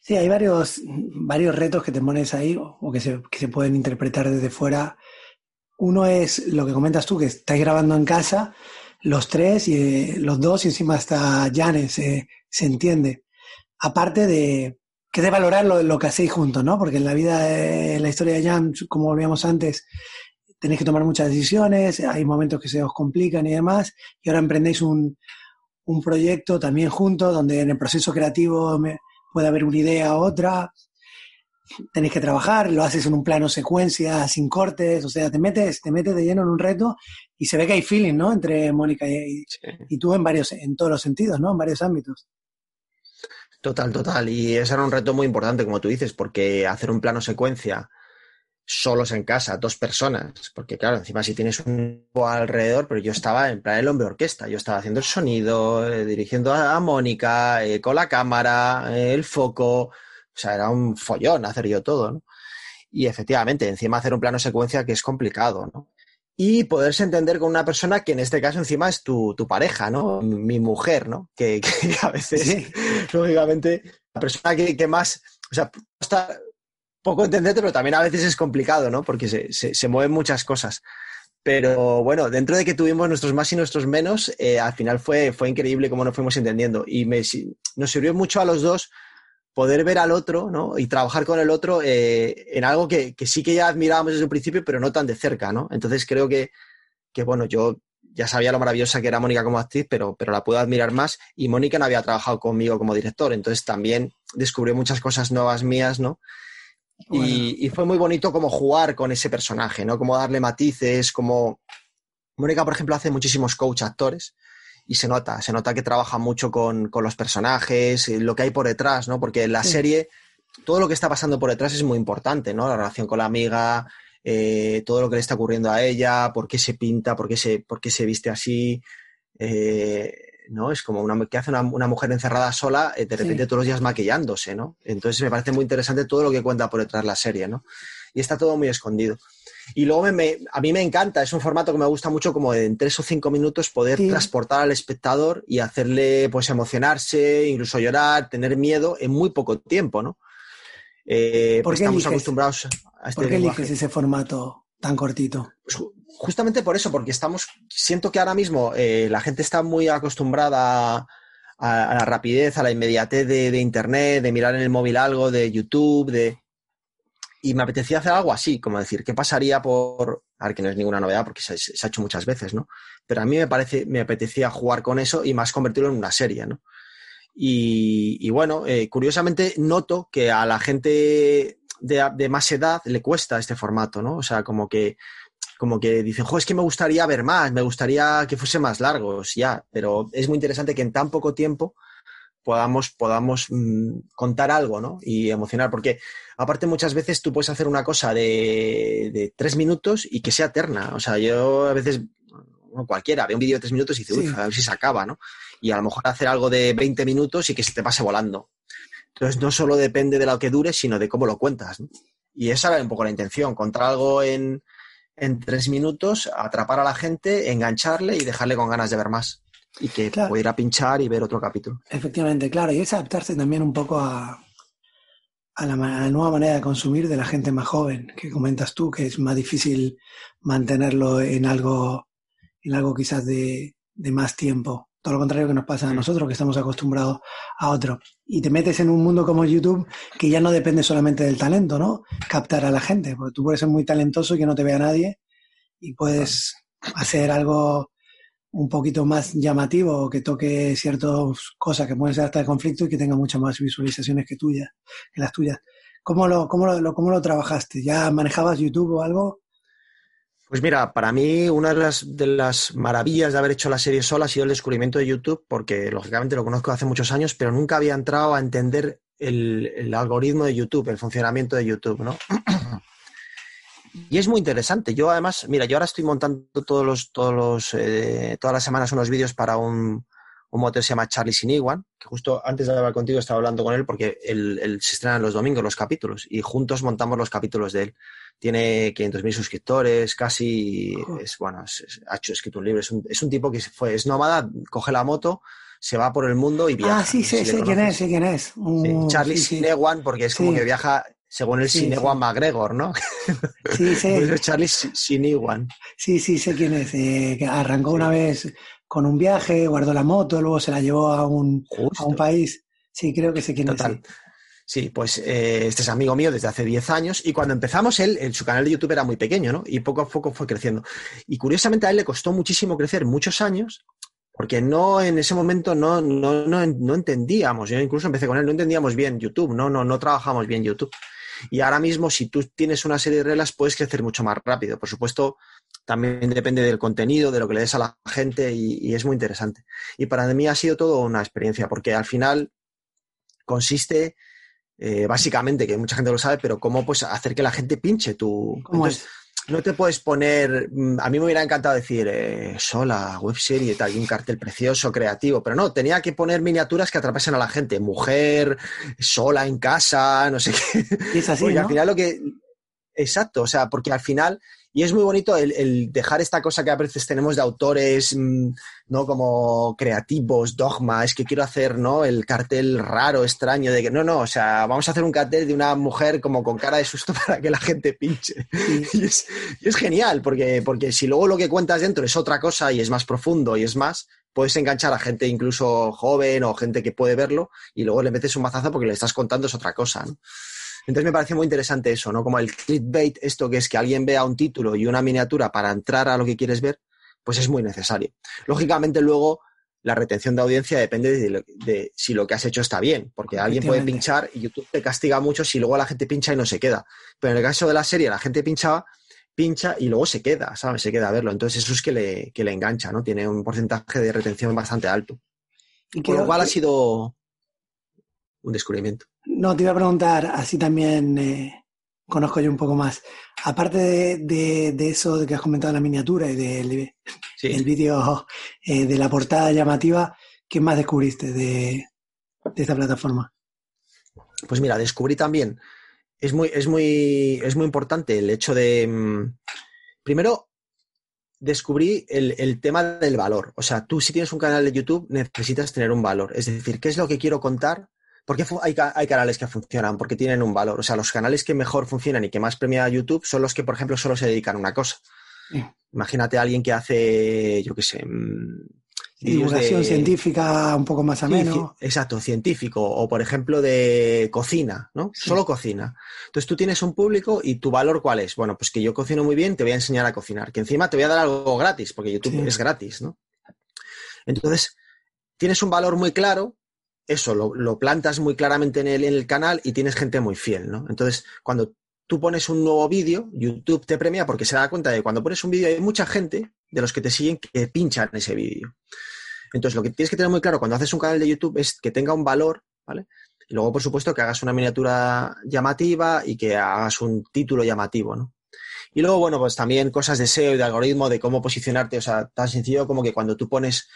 B: Sí, hay varios, retos que te pones ahí o que se, pueden interpretar desde fuera. Uno es lo que comentas tú, que estáis grabando en casa, los tres y eh, los dos, y encima hasta Janes, eh, se entiende. Aparte de que de valorar lo, lo, que hacéis juntos, ¿no? Porque en la vida, en la historia de Jan, como volvíamos antes, tenéis que tomar muchas decisiones, hay momentos que se os complican y demás, y ahora emprendéis un, un proyecto también juntos, donde en el proceso creativo me, puede haber una idea u otra, tenéis que trabajar, lo haces en un plano secuencia, sin cortes, o sea, te metes, te metes de lleno en un reto y se ve que hay feeling, ¿no? Entre Mónica y, sí. y tú en varios, en todos los sentidos, ¿no? En varios ámbitos.
A: Total, total. Y ese era un reto muy importante, como tú dices, porque hacer un plano secuencia solos en casa, dos personas, porque claro, encima si tienes un alrededor, pero yo estaba en plan el hombre orquesta, yo estaba haciendo el sonido, eh, dirigiendo a, a Mónica, eh, con la cámara, eh, el foco, o sea, era un follón hacer yo todo, ¿no? Y efectivamente, encima hacer un plano secuencia que es complicado, ¿no? y poderse entender con una persona que en este caso encima es tu, pareja, ¿no? Mi mujer, ¿no? Que, [laughs] a veces, lógicamente, la persona que, más, o sea, está poco entenderte, pero también a veces es complicado, ¿no? Porque se, se, mueven muchas cosas. Pero bueno, dentro de que tuvimos nuestros más y nuestros menos, eh, al final fue, fue increíble cómo nos fuimos entendiendo. Y me, nos sirvió mucho a los dos poder ver al otro ¿no? y trabajar con el otro eh, en algo que, sí que ya admirábamos desde el principio, pero no tan de cerca, ¿no? Entonces creo que, que bueno, yo ya sabía lo maravillosa que era Mónica como actriz, pero, pero la puedo admirar más y Mónica no había trabajado conmigo como director, entonces también descubrió muchas cosas nuevas mías, ¿no? Y, y, fue muy bonito como jugar con ese personaje, ¿no? Como darle matices, como... Mónica, por ejemplo, hace muchísimos coach actores y se nota, se nota que trabaja mucho con, los personajes, eh, lo que hay por detrás, ¿no? Porque en la serie todo lo que está pasando por detrás es muy importante, ¿no? La relación con la amiga, eh, todo lo que le está ocurriendo a ella, por qué se pinta, por qué se, por qué se viste así, eh, ¿no? Es como una, que hace una, mujer encerrada sola, de repente todos los días maquillándose, ¿no? Entonces me parece muy interesante todo lo que cuenta por detrás la serie, ¿no? Y está todo muy escondido. Y luego a mí me encanta, es un formato que me gusta mucho como en tres o cinco minutos poder transportar al espectador y hacerle pues emocionarse, incluso llorar, tener miedo en muy poco tiempo, ¿no?
B: Eh, pues estamos acostumbrados a este ¿Por qué eliges ese formato tan cortito?
A: Pues justamente por eso, porque estamos, siento que ahora mismo eh, la gente está muy acostumbrada a, la rapidez, a la inmediatez de, Internet, de mirar en el móvil algo, de YouTube, de y me apetecía hacer algo así, como decir, ¿qué pasaría por... A ver, que no es ninguna novedad porque se, ha hecho muchas veces, ¿no? Pero a mí me parece, me apetecía jugar con eso y más convertirlo en una serie, ¿no? Y, bueno, eh, curiosamente noto que a la gente de, más edad le cuesta este formato, ¿no? O sea, como que, como que dicen, jo, es que me gustaría ver más, me gustaría que fuese más largos, ya, pero es muy interesante que en tan poco tiempo podamos, podamos mm, contar algo, ¿no? Y emocionar, porque aparte muchas veces tú puedes hacer una cosa de, tres minutos y que sea eterna. O sea, yo a veces, cualquiera, ve un vídeo de tres minutos y dice, uy, a ver si se acaba, ¿no? Y a lo mejor hacer algo de 20 minutos y que se te pase volando. Entonces no solo depende de lo que dure, sino de cómo lo cuentas. ¿no? Y esa era un poco la intención, contar algo en, en tres minutos, atrapar a la gente, engancharle y dejarle con ganas de ver más y que pudiera pinchar y ver otro capítulo.
B: Efectivamente, claro, y es adaptarse también un poco a, a, la, nueva manera de consumir de la gente más joven, que comentas tú, que es más difícil mantenerlo en algo, en algo quizás de, de más tiempo. Todo lo contrario que nos pasa a nosotros, que estamos acostumbrados a otro. Y te metes en un mundo como YouTube que ya no depende solamente del talento, ¿no? Captar a la gente, porque tú puedes ser muy talentoso y que no te vea nadie y puedes hacer algo un poquito más llamativo, que toque ciertas cosas que pueden ser hasta de conflicto y que tenga muchas más visualizaciones que tuyas, que las tuyas. ¿Cómo lo, cómo lo, cómo lo trabajaste? ¿Ya manejabas YouTube o algo?
A: Pues mira, para mí una de las, maravillas de haber hecho la serie sola ha sido el descubrimiento de YouTube, porque lógicamente lo conozco hace muchos años, pero nunca había entrado a entender el, algoritmo de YouTube, el funcionamiento de YouTube, ¿no? [clears throat] Y es muy interesante. Yo además, mira, yo ahora estoy montando todos los, todos los, eh, todas las semanas unos vídeos para un, motor que se llama Charlie Siniguan, que justo antes de hablar contigo estaba hablando con él porque él, se estrena los domingos los capítulos y juntos montamos los capítulos de él. Tiene 500.000 suscriptores, casi, es, bueno, ha hecho, escrito un libro, es un, es un tipo que fue, es nómada, coge la moto, se va por el mundo y viaja.
B: Ah, sí, sí, sé quién es, sé quién es.
A: Charlie sí, porque es como que viaja según el sí, McGregor, ¿no?
B: Sí, [laughs] sí.
A: Charlie Sinewan.
B: Sí, sí, sé quién es. Eh, que arrancó una vez con un viaje, guardó la moto, luego se la llevó a un, a un país. Sí, creo que sé quién es.
A: Sí, pues eh, este es amigo mío desde hace 10 años y cuando empezamos él, en su canal de YouTube era muy pequeño, ¿no? Y poco a poco fue creciendo. Y curiosamente a él le costó muchísimo crecer, muchos años, porque no en ese momento no, no, no, no entendíamos. Yo incluso empecé con él, no entendíamos bien YouTube, no, no, no trabajamos bien YouTube. Y ahora mismo, si tú tienes una serie de reglas, puedes crecer mucho más rápido. Por supuesto, también depende del contenido, de lo que le des a la gente y, es muy interesante. Y para mí ha sido todo una experiencia, porque al final consiste eh, básicamente, que mucha gente lo sabe, pero cómo pues hacer que la gente pinche tu no te puedes poner. Mm, a mí me hubiera encantado decir eh, sola, web serie, tal, un cartel precioso, creativo, pero no, tenía que poner miniaturas que atrapasen a la gente. Mujer, sola en casa, no sé qué.
B: Es así.
A: al final lo que. Exacto, o sea, porque al final Y es muy bonito el, dejar esta cosa que a veces tenemos de autores, mm, ¿no? Como creativos, dogma, es que quiero hacer, ¿no? El cartel raro, extraño, de que no, no, o sea, vamos a hacer un cartel de una mujer como con cara de susto [laughs] para que la gente pinche. Y, es, genial, porque, porque si luego lo que cuentas dentro es otra cosa y es más profundo y es más, puedes enganchar a gente incluso joven o gente que puede verlo y luego le metes un mazazo porque le estás contando es otra cosa, ¿no? Entonces me parece muy interesante eso, ¿no? Como el clickbait, esto que es que alguien vea un título y una miniatura para entrar a lo que quieres ver, pues es muy necesario. Lógicamente luego la retención de audiencia depende de, si lo que has hecho está bien, porque alguien puede pinchar y YouTube te castiga mucho si luego la gente pincha y no se queda. Pero en el caso de la serie, la gente pinchaba, pincha y luego se queda, ¿sabes? Se queda a verlo. Entonces eso es que le, que le engancha, ¿no? Tiene un porcentaje de retención bastante alto. ¿Y Por lo cual ha sido un descubrimiento.
B: No, te iba a preguntar, así también eh, conozco yo un poco más. Aparte de, eso de que has comentado la miniatura y del vídeo eh, de la portada llamativa, ¿qué más descubriste de, esta plataforma?
A: Pues mira, descubrí también, es muy, es muy, es muy importante el hecho de, mm, primero, descubrí el, el, tema del valor. O sea, tú si tienes un canal de YouTube necesitas tener un valor. Es decir, ¿qué es lo que quiero contar ¿Por qué hay, hay, canales que funcionan? Porque tienen un valor. O sea, los canales que mejor funcionan y que más premia YouTube son los que, por ejemplo, solo se dedican a una cosa. Imagínate a alguien que hace, yo qué sé, mm,
B: divulgación científica un poco más ameno.
A: exacto, científico. O, por ejemplo, de cocina, ¿no? Solo cocina. Entonces tú tienes un público y tu valor, ¿cuál es? Bueno, pues que yo cocino muy bien, te voy a enseñar a cocinar. Que encima te voy a dar algo gratis, porque YouTube es gratis, ¿no? Entonces, tienes un valor muy claro eso lo, plantas muy claramente en el, en el, canal y tienes gente muy fiel, ¿no? Entonces, cuando tú pones un nuevo vídeo, YouTube te premia porque se da cuenta de que cuando pones un vídeo hay mucha gente de los que te siguen que pinchan ese vídeo. Entonces, lo que tienes que tener muy claro cuando haces un canal de YouTube es que tenga un valor, ¿vale? Y luego, por supuesto, que hagas una miniatura llamativa y que hagas un título llamativo, ¿no? Y luego, bueno, pues también cosas de SEO y de algoritmo, de cómo posicionarte, o sea, tan sencillo como que cuando tú pones,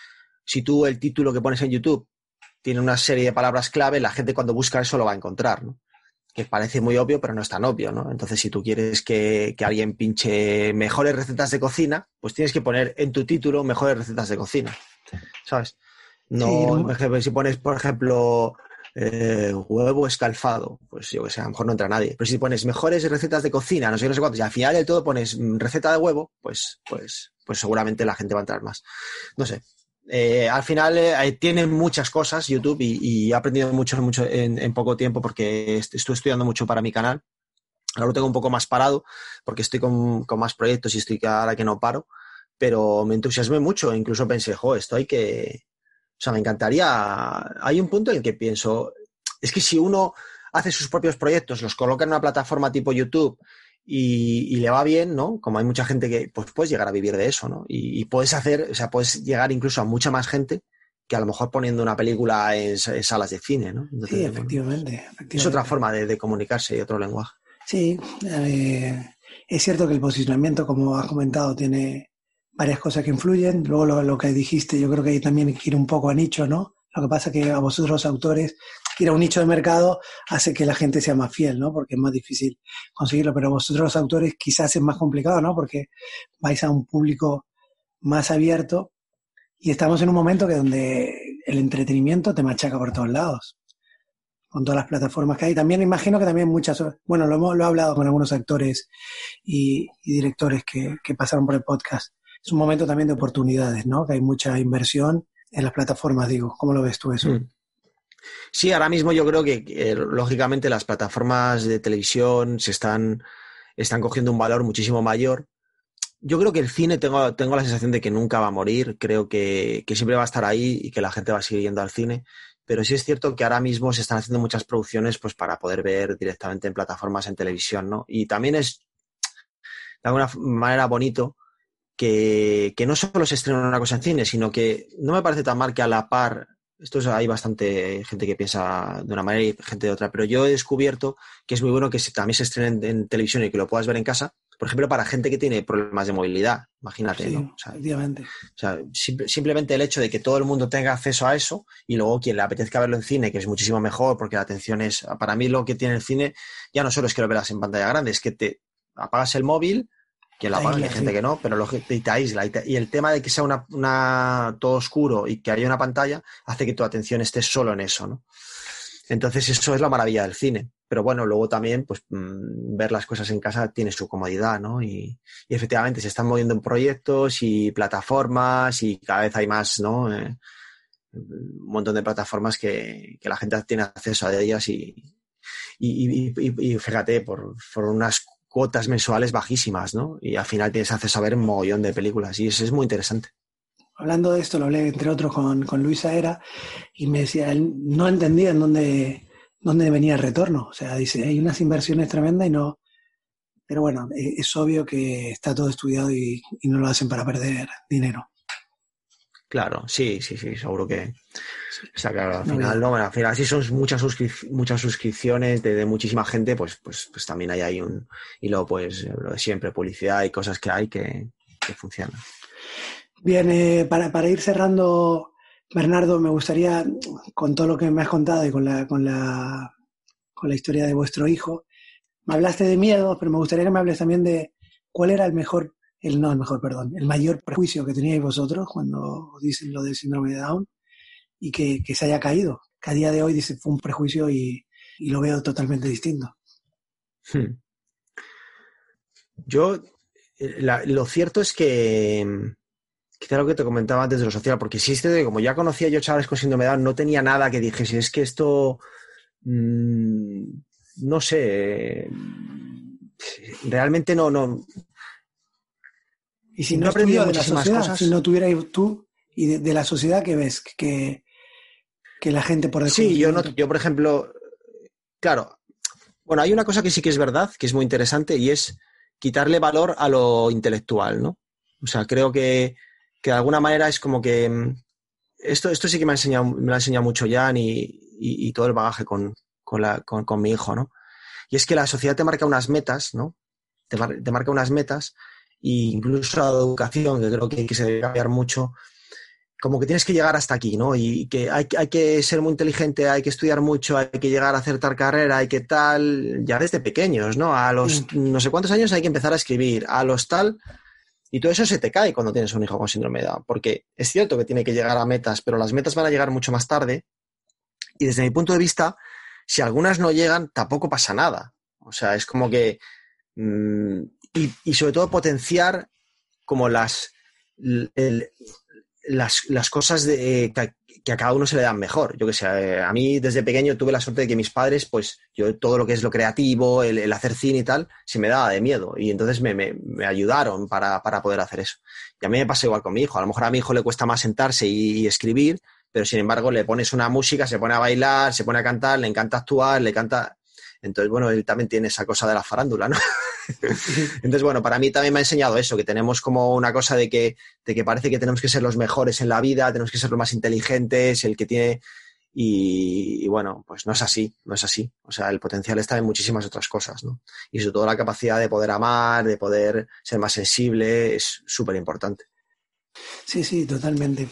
A: si tú el título que pones en YouTube tiene una serie de palabras clave, la gente cuando busca eso lo va a encontrar, ¿no? Que parece muy obvio, pero no es tan obvio, ¿no? Entonces, si tú quieres que, alguien pinche mejores recetas de cocina, pues tienes que poner en tu título mejores recetas de cocina, ¿sabes? No, si pones, por ejemplo, eh, huevo escalfado, pues yo que sé, a lo mejor no entra nadie. Pero si pones mejores recetas de cocina, no sé, no sé cuántos, y al final del todo pones mm, receta de huevo, pues, pues, pues seguramente la gente va a entrar más. No sé, eh, al final eh, tiene muchas cosas YouTube y, he aprendido mucho, mucho en, poco tiempo porque estoy estudiando mucho para mi canal. Ahora lo tengo un poco más parado porque estoy con, más proyectos y estoy ahora que no paro, pero me entusiasmé mucho. Incluso pensé, jo, esto hay que. O sea, me encantaría. Hay un punto en el que pienso, es que si uno hace sus propios proyectos, los coloca en una plataforma tipo YouTube y, le va bien, ¿no? Como hay mucha gente que, pues puedes llegar a vivir de eso, ¿no? Y, puedes hacer, o sea, puedes llegar incluso a mucha más gente que a lo mejor poniendo una película en, salas de cine, ¿no?
B: sí, efectivamente,
A: Es otra forma de, comunicarse y otro lenguaje.
B: Sí, eh, es cierto que el posicionamiento, como has comentado, tiene varias cosas que influyen. Luego lo, lo que dijiste, yo creo que ahí también hay que ir un poco a nicho, ¿no? Lo que pasa es que a vosotros los autores ir a un nicho de mercado hace que la gente sea más fiel, ¿no? Porque es más difícil conseguirlo. Pero vosotros los autores quizás es más complicado, ¿no? Porque vais a un público más abierto y estamos en un momento que donde el entretenimiento te machaca por todos lados. Con todas las plataformas que hay. También imagino que también muchas, bueno, lo, lo he hablado con algunos actores y, directores que, pasaron por el podcast. Es un momento también de oportunidades, ¿no? Que hay mucha inversión en las plataformas, digo. ¿Cómo lo ves tú eso? Mm.
A: Sí, ahora mismo yo creo que, lógicamente las plataformas de televisión se están, están cogiendo un valor muchísimo mayor. Yo creo que el cine tengo, tengo la sensación de que nunca va a morir, creo que, que, siempre va a estar ahí y que la gente va a seguir yendo al cine. Pero sí es cierto que ahora mismo se están haciendo muchas producciones pues, para poder ver directamente en plataformas en televisión, ¿no? Y también es de alguna manera bonito que, que no solo se estrena una cosa en cine, sino que no me parece tan mal que a la par esto hay bastante gente que piensa de una manera y gente de otra, pero yo he descubierto que es muy bueno que también se estrenen en, televisión y que lo puedas ver en casa, por ejemplo, para gente que tiene problemas de movilidad, imagínate, ¿no?
B: O sea,
A: simplemente el hecho de que todo el mundo tenga acceso a eso y luego quien le apetezca verlo en cine, que es muchísimo mejor porque la atención es, para mí lo que tiene el cine ya no solo es que lo veas en pantalla grande, es que te apagas el móvil, quien la hay gente que no, pero lo, y te aísla. Y, el tema de que sea una, todo oscuro y que haya una pantalla hace que tu atención esté solo en eso, ¿no? Entonces eso es la maravilla del cine. Pero bueno, luego también, pues mm, ver las cosas en casa tiene su comodidad, ¿no? Y, efectivamente se están moviendo en proyectos y plataformas y cada vez hay más, ¿no? Eh, un montón de plataformas que, la gente tiene acceso a ellas y, y, fíjate, por, por, unas cuotas mensuales bajísimas, ¿no? Y al final tienes acceso a ver un mogollón de películas y eso es muy interesante.
B: Hablando de esto, lo hablé entre otros con, con Luisa Era y me decía, él no entendía en dónde, dónde venía el retorno. O sea, dice, hay unas inversiones tremendas y no... Pero bueno, e, es obvio que está todo estudiado y no lo hacen para perder dinero.
A: Claro, sí, sí, sí, seguro que está claro. Al final, no, bueno, al final, si son muchas, muchas suscripciones de, muchísima gente, pues, pues, pues también hay ahí un. Y luego, pues, lo de siempre, publicidad y cosas que hay que, que funcionan.
B: Bien, eh, para, para, ir cerrando, Bernardo, me gustaría, con todo lo que me has contado y con la, con la, con la historia de vuestro hijo, me hablaste de miedo, pero me gustaría que me hables también de cuál era el mejor el no, el mejor, perdón, el mayor prejuicio que teníais vosotros cuando dicen lo del síndrome de Down y que, se haya caído. Que a día de hoy dice fue un prejuicio y, lo veo totalmente distinto. Hmm.
A: Yo, eh, lo cierto es que, quizá lo que te comentaba antes de lo social, porque existe, como ya conocía yo chavales con síndrome de Down, no tenía nada que dijese, es que esto, mm, no sé, realmente no, no,
B: y si no, aprendido de la sociedad, si no tuvierais tú y de, la sociedad que ves que, que la gente por
A: Sí, yo, no, yo por ejemplo, claro, bueno, hay una cosa que sí que es verdad, que es muy interesante, y es quitarle valor a lo intelectual, ¿no? O sea, creo que, de alguna manera es como que mm, esto, esto sí que me ha enseñado, me lo ha enseñado mucho Jan y, todo el bagaje con, con, mi hijo, ¿no? Y es que la sociedad te marca unas metas, ¿no? Te, te marca unas metas incluso la educación, que creo que, se debe cambiar mucho, como que tienes que llegar hasta aquí, ¿no? Y que hay, hay, que ser muy inteligente, hay que estudiar mucho, hay que llegar a hacer tal carrera, hay que tal, ya desde pequeños, ¿no? A los no sé cuántos años hay que empezar a escribir, a los tal, y todo eso se te cae cuando tienes un hijo con síndrome de Down, porque es cierto que tiene que llegar a metas, pero las metas van a llegar mucho más tarde, y desde mi punto de vista, si algunas no llegan, tampoco pasa nada. O sea, es como que mm, y, sobre todo potenciar como las, las, cosas de, que, a cada uno se le dan mejor. Yo que sé, eh, a mí desde pequeño tuve la suerte de que mis padres, pues yo todo lo que es lo creativo, el, hacer cine y tal, se me daba de miedo. Y entonces me, me, ayudaron para, para, poder hacer eso. Y a mí me pasa igual con mi hijo. A lo mejor a mi hijo le cuesta más sentarse y, escribir, pero sin embargo le pones una música, se pone a bailar, se pone a cantar, le encanta actuar, le encanta... Entonces, bueno, él también tiene esa cosa de la farándula, ¿no? [laughs] Entonces, bueno, para mí también me ha enseñado eso, que tenemos como una cosa de que, de que parece que tenemos que ser los mejores en la vida, tenemos que ser los más inteligentes, el que tiene... Y, bueno, pues no es así, no es así. O sea, el potencial está en muchísimas otras cosas, ¿no? Y sobre todo la capacidad de poder amar, de poder ser más sensible, es súper importante.
B: Sí, sí, totalmente.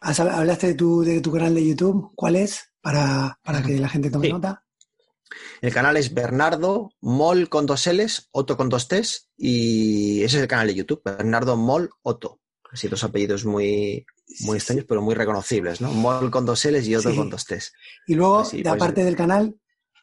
B: Hablaste de tu, de tu canal de YouTube, ¿cuál es? Para, que la gente tome nota.
A: El canal es Bernardo Mol con dos L's, Otto con dos T's, y ese es el canal de YouTube, Bernardo Mol Otto. Así dos apellidos muy, muy extraños, pero muy reconocibles, ¿no? Mol con dos L's y Otto con dos T's.
B: Y luego, pues aparte del canal,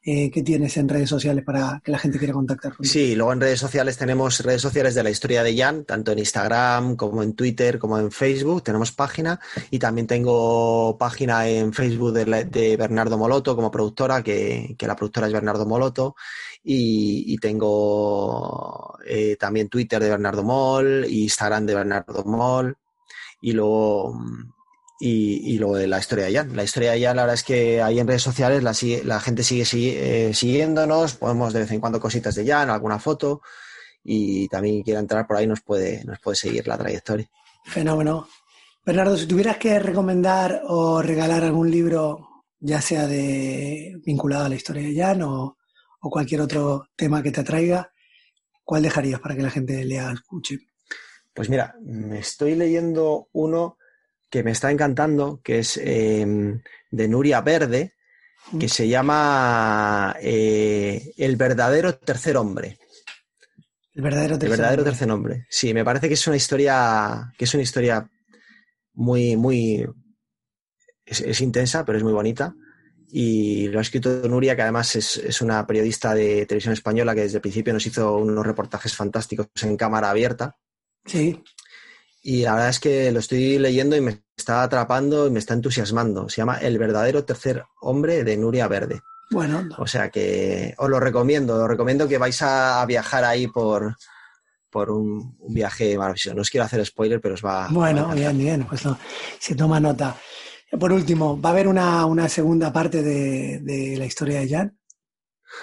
B: eh, ¿qué tienes en redes sociales para que la gente quiera contactar contigo?
A: Sí, luego en redes sociales tenemos redes sociales de la historia de Jan, tanto en Instagram como en Twitter como en Facebook. Tenemos página y también tengo página en Facebook de, Bernardo Moloto como productora, que, la productora es Bernardo Moloto. Y, tengo eh, también Twitter de Bernardo Mol, Instagram de Bernardo Mol. Y luego y, lo de la historia de Jan. La historia de Jan, la verdad es que ahí en redes sociales la, la gente sigue, eh, siguiéndonos, podemos de vez en cuando cositas de Jan, alguna foto, y también quiera entrar por ahí nos puede, nos puede seguir la trayectoria.
B: Fenómeno. Bernardo, si tuvieras que recomendar o regalar algún libro, ya sea de vinculado a la historia de Jan o, o cualquier otro tema que te atraiga, ¿cuál dejarías para que la gente lea, escuche?
A: Pues mira, me estoy leyendo uno que me está encantando, que es em, de Nuria Verde, que se llama eh, El verdadero tercer hombre.
B: El verdadero
A: tercer, el verdadero nombre. tercer nombre. Sí, me parece que es una historia, que es una historia muy, muy, es, intensa, pero es muy bonita. Y lo ha escrito Nuria, que además es, es, una periodista de televisión española que desde el principio nos hizo unos reportajes fantásticos en cámara abierta.
B: Sí.
A: Y la verdad es que lo estoy leyendo y me está atrapando y me está entusiasmando. Se llama El verdadero tercer hombre de Nuria Verde.
B: Bueno.
A: O sea que os lo recomiendo, os recomiendo que vais a viajar ahí por, por un, viaje maravilloso. No os quiero hacer spoiler, pero os va.
B: Bueno, bien, bien, pues se toma nota. Por último, ¿va a haber una, segunda parte de, la historia de Jan?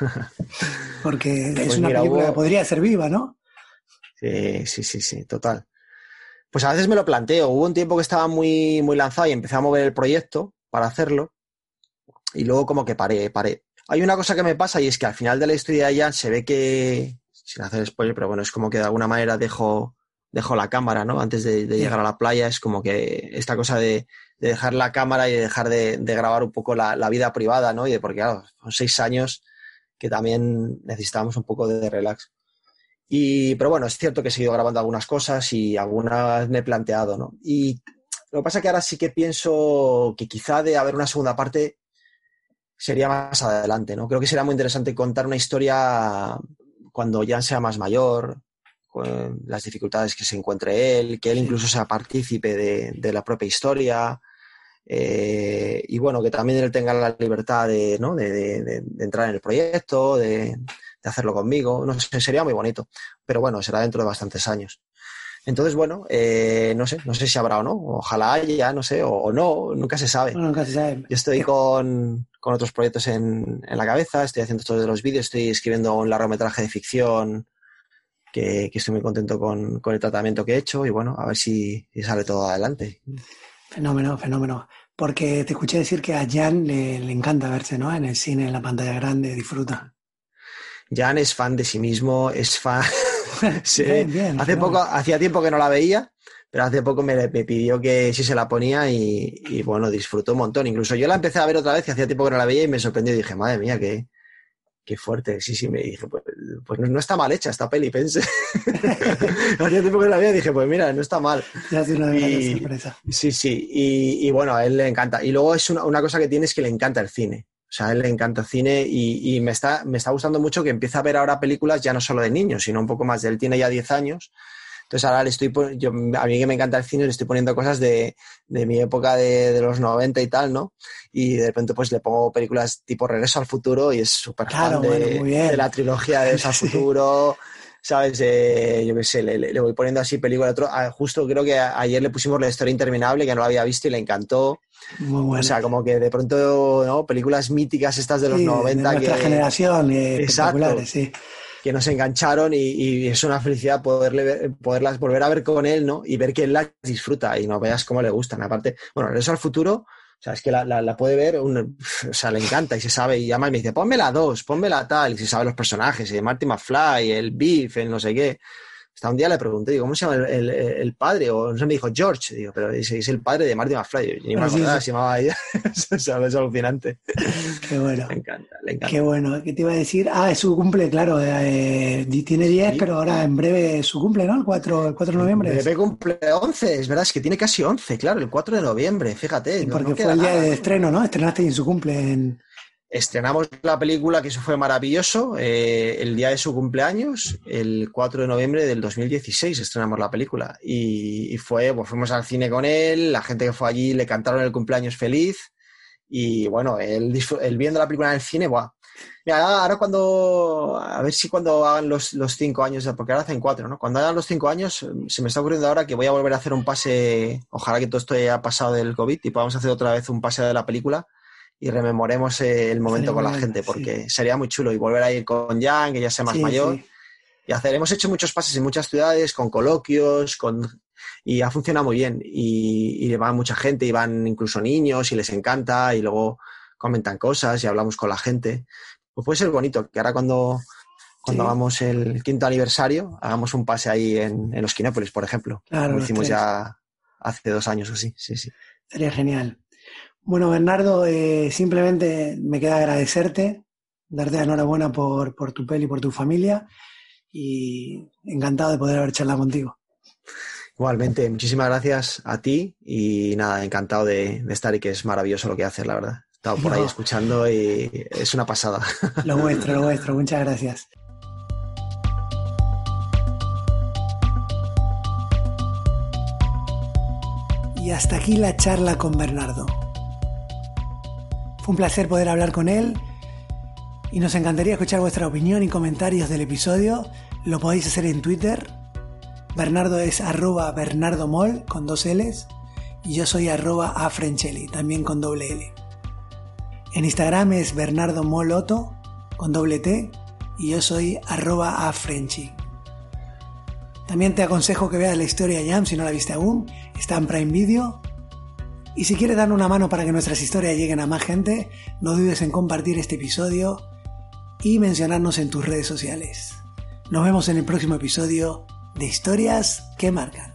B: [laughs] Porque es pues una película que podría ser viva, ¿no?
A: Sí, sí, sí, sí, total. Pues a veces me lo planteo. Hubo un tiempo que estaba muy, muy lanzado y empecé a mover el proyecto para hacerlo y luego como que paré, paré. Hay una cosa que me pasa y es que al final de la historia de Jan se ve que, sin hacer spoiler, pero bueno, es como que de alguna manera dejo, dejo la cámara, ¿no? Antes de, llegar a la playa, es como que esta cosa de, dejar la cámara y de dejar de, grabar un poco la, vida privada, ¿no? Y de, porque claro, son seis años que también necesitábamos un poco de relax. Y, pero bueno, es cierto que he seguido grabando algunas cosas y algunas me he planteado, ¿no? Y lo que pasa es que ahora sí que pienso que quizá de haber una segunda parte sería más adelante, ¿no? Creo que sería muy interesante contar una historia cuando ya sea más mayor, con las dificultades que se encuentre él, que él incluso sea partícipe de, la propia historia. Eh, y bueno, que también él tenga la libertad de, ¿no? de, entrar en el proyecto, de, hacerlo conmigo. No sé, sería muy bonito. Pero bueno, será dentro de bastantes años. Entonces, bueno, eh, no sé, no sé si habrá o no, ojalá haya, no sé, o, no, nunca se sabe.
B: nunca se sabe.
A: Yo estoy con, otros proyectos en, la cabeza, estoy haciendo todos los vídeos, estoy escribiendo un largometraje de ficción que, estoy muy contento con, el tratamiento que he hecho y bueno, a ver si, sale todo adelante.
B: Fenómeno, fenómeno. Porque te escuché decir que a Jan le, le encanta verse, ¿no? En el cine, en la pantalla grande, disfruta.
A: Jan es fan de sí mismo, es fan, [laughs] [laughs] hace poco, hacía tiempo que no la veía, pero hace poco me, pidió que si se la ponía y, bueno, disfrutó un montón. Incluso yo la empecé a ver otra vez y hacía tiempo que no la veía y me sorprendió y dije, madre mía, qué, qué fuerte. Sí, sí, me dije, pues, pues no, está mal hecha esta peli, pensé. [laughs] hacía tiempo que no la veía y dije, pues mira, no está mal.
B: Ya una sorpresa.
A: Sí, sí, y, bueno, a él le encanta. Y luego es una, una cosa que tiene es que le encanta el cine. O sea, a él le encanta el cine y, me, está, me está gustando mucho que empiece a ver ahora películas ya no solo de niños, sino un poco más de él. Tiene ya 10 años. Entonces ahora le estoy, yo, a mí que me encanta el cine, le estoy poniendo cosas de, mi época de, los 90 y tal, ¿no? Y de repente pues le pongo películas tipo Regreso al Futuro y es súper
B: claro,
A: fan de, la trilogía de [laughs] Regreso al Futuro. ¿Sabes? yo qué sé, le, voy poniendo así película. Otro, ah, justo creo que ayer le pusimos la historia interminable, que no la había visto y le encantó.
B: Muy bueno.
A: O sea, como que de pronto, ¿no? Películas míticas estas de los 90.
B: De nuestra generación, eh, exacto, sí.
A: Que nos engancharon y, es una felicidad poderle, poderlas volver a ver con él, ¿no? Y ver que él las disfruta y no veas cómo le gustan. Aparte, bueno, eso al futuro, sea, es que la, la, puede ver, [laughs] o sea, le encanta y se sabe y y me dice, ponme la dos, ponme la tal, y se sabe los personajes, y Marty McFly, el Beef, el no sé qué. Hasta un día le pregunté, digo, ¿cómo se llama el, padre? O no sé, me dijo George, digo, pero es, es el padre de Marty McFly. Ni me ah, acordaba, se llamaba ella. [laughs] es alucinante.
B: Qué bueno.
A: Le encanta, le encanta.
B: Qué bueno. ¿Qué te iba a decir? Ah, es su cumple, claro. Eh, tiene 10, pero ahora en breve es su cumple, ¿no? El 4, el 4 de noviembre. En
A: breve cumple 11, es verdad, es que tiene casi 11, claro, el 4 de noviembre, fíjate.
B: porque fue el día de estreno, ¿no? Estrenaste en su cumple en...
A: Estrenamos la película, que eso fue maravilloso, eh, el día de su cumpleaños, el 4 de noviembre del 2016 estrenamos la película. Y, fue, pues fuimos al cine con él, la gente que fue allí le cantaron el cumpleaños feliz. Y bueno, él, viendo la película en el cine, ¡buah! Mira, ahora, cuando, a ver si cuando hagan los, los, cinco años, porque ahora hacen cuatro, ¿no? Cuando hagan los cinco años, se me está ocurriendo ahora que voy a volver a hacer un pase, ojalá que todo esto haya pasado del COVID y podamos hacer otra vez un pase de la película y rememoremos el momento con la gente, porque sería muy chulo y volver a ir con Jan, que ya sea más mayor. Y hacer, hemos hecho muchos pases en muchas ciudades, con coloquios, con y ha funcionado muy bien. Y, y va mucha gente, y van incluso niños, y les encanta, y luego comentan cosas y hablamos con la gente. Pues puede ser bonito, que ahora cuando, cuando hagamos el quinto aniversario, hagamos un pase ahí en, los Quinópolis, por ejemplo.
B: Claro,
A: como hicimos ya hace dos años o así, sí, sí.
B: Sería genial. Bueno, Bernardo, eh, simplemente me queda agradecerte, darte la enhorabuena por, por tu peli y por tu familia y encantado de poder haber charlado contigo.
A: Igualmente, muchísimas gracias a ti y nada, encantado de, estar y que es maravilloso lo que haces, la verdad. He estado por ahí escuchando y es una pasada. [laughs]
B: Lo vuestro, lo vuestro, muchas gracias. Y hasta aquí la charla con Bernardo. Fue un placer poder hablar con él y nos encantaría escuchar vuestra opinión y comentarios del episodio. Lo podéis hacer en Twitter. Bernardo es arroba bernardomol con dos L's y yo soy arroba afrenchelli, también con doble L. En Instagram es Bernardo Moloto con doble T y yo soy arroba afrenchi. También te aconsejo que veas la historia de Jam si no la viste aún. Está en Prime Video. Y si quieres dar una mano para que nuestras historias lleguen a más gente, no dudes en compartir este episodio y mencionarnos en tus redes sociales. Nos vemos en el próximo episodio de Historias que Marcan.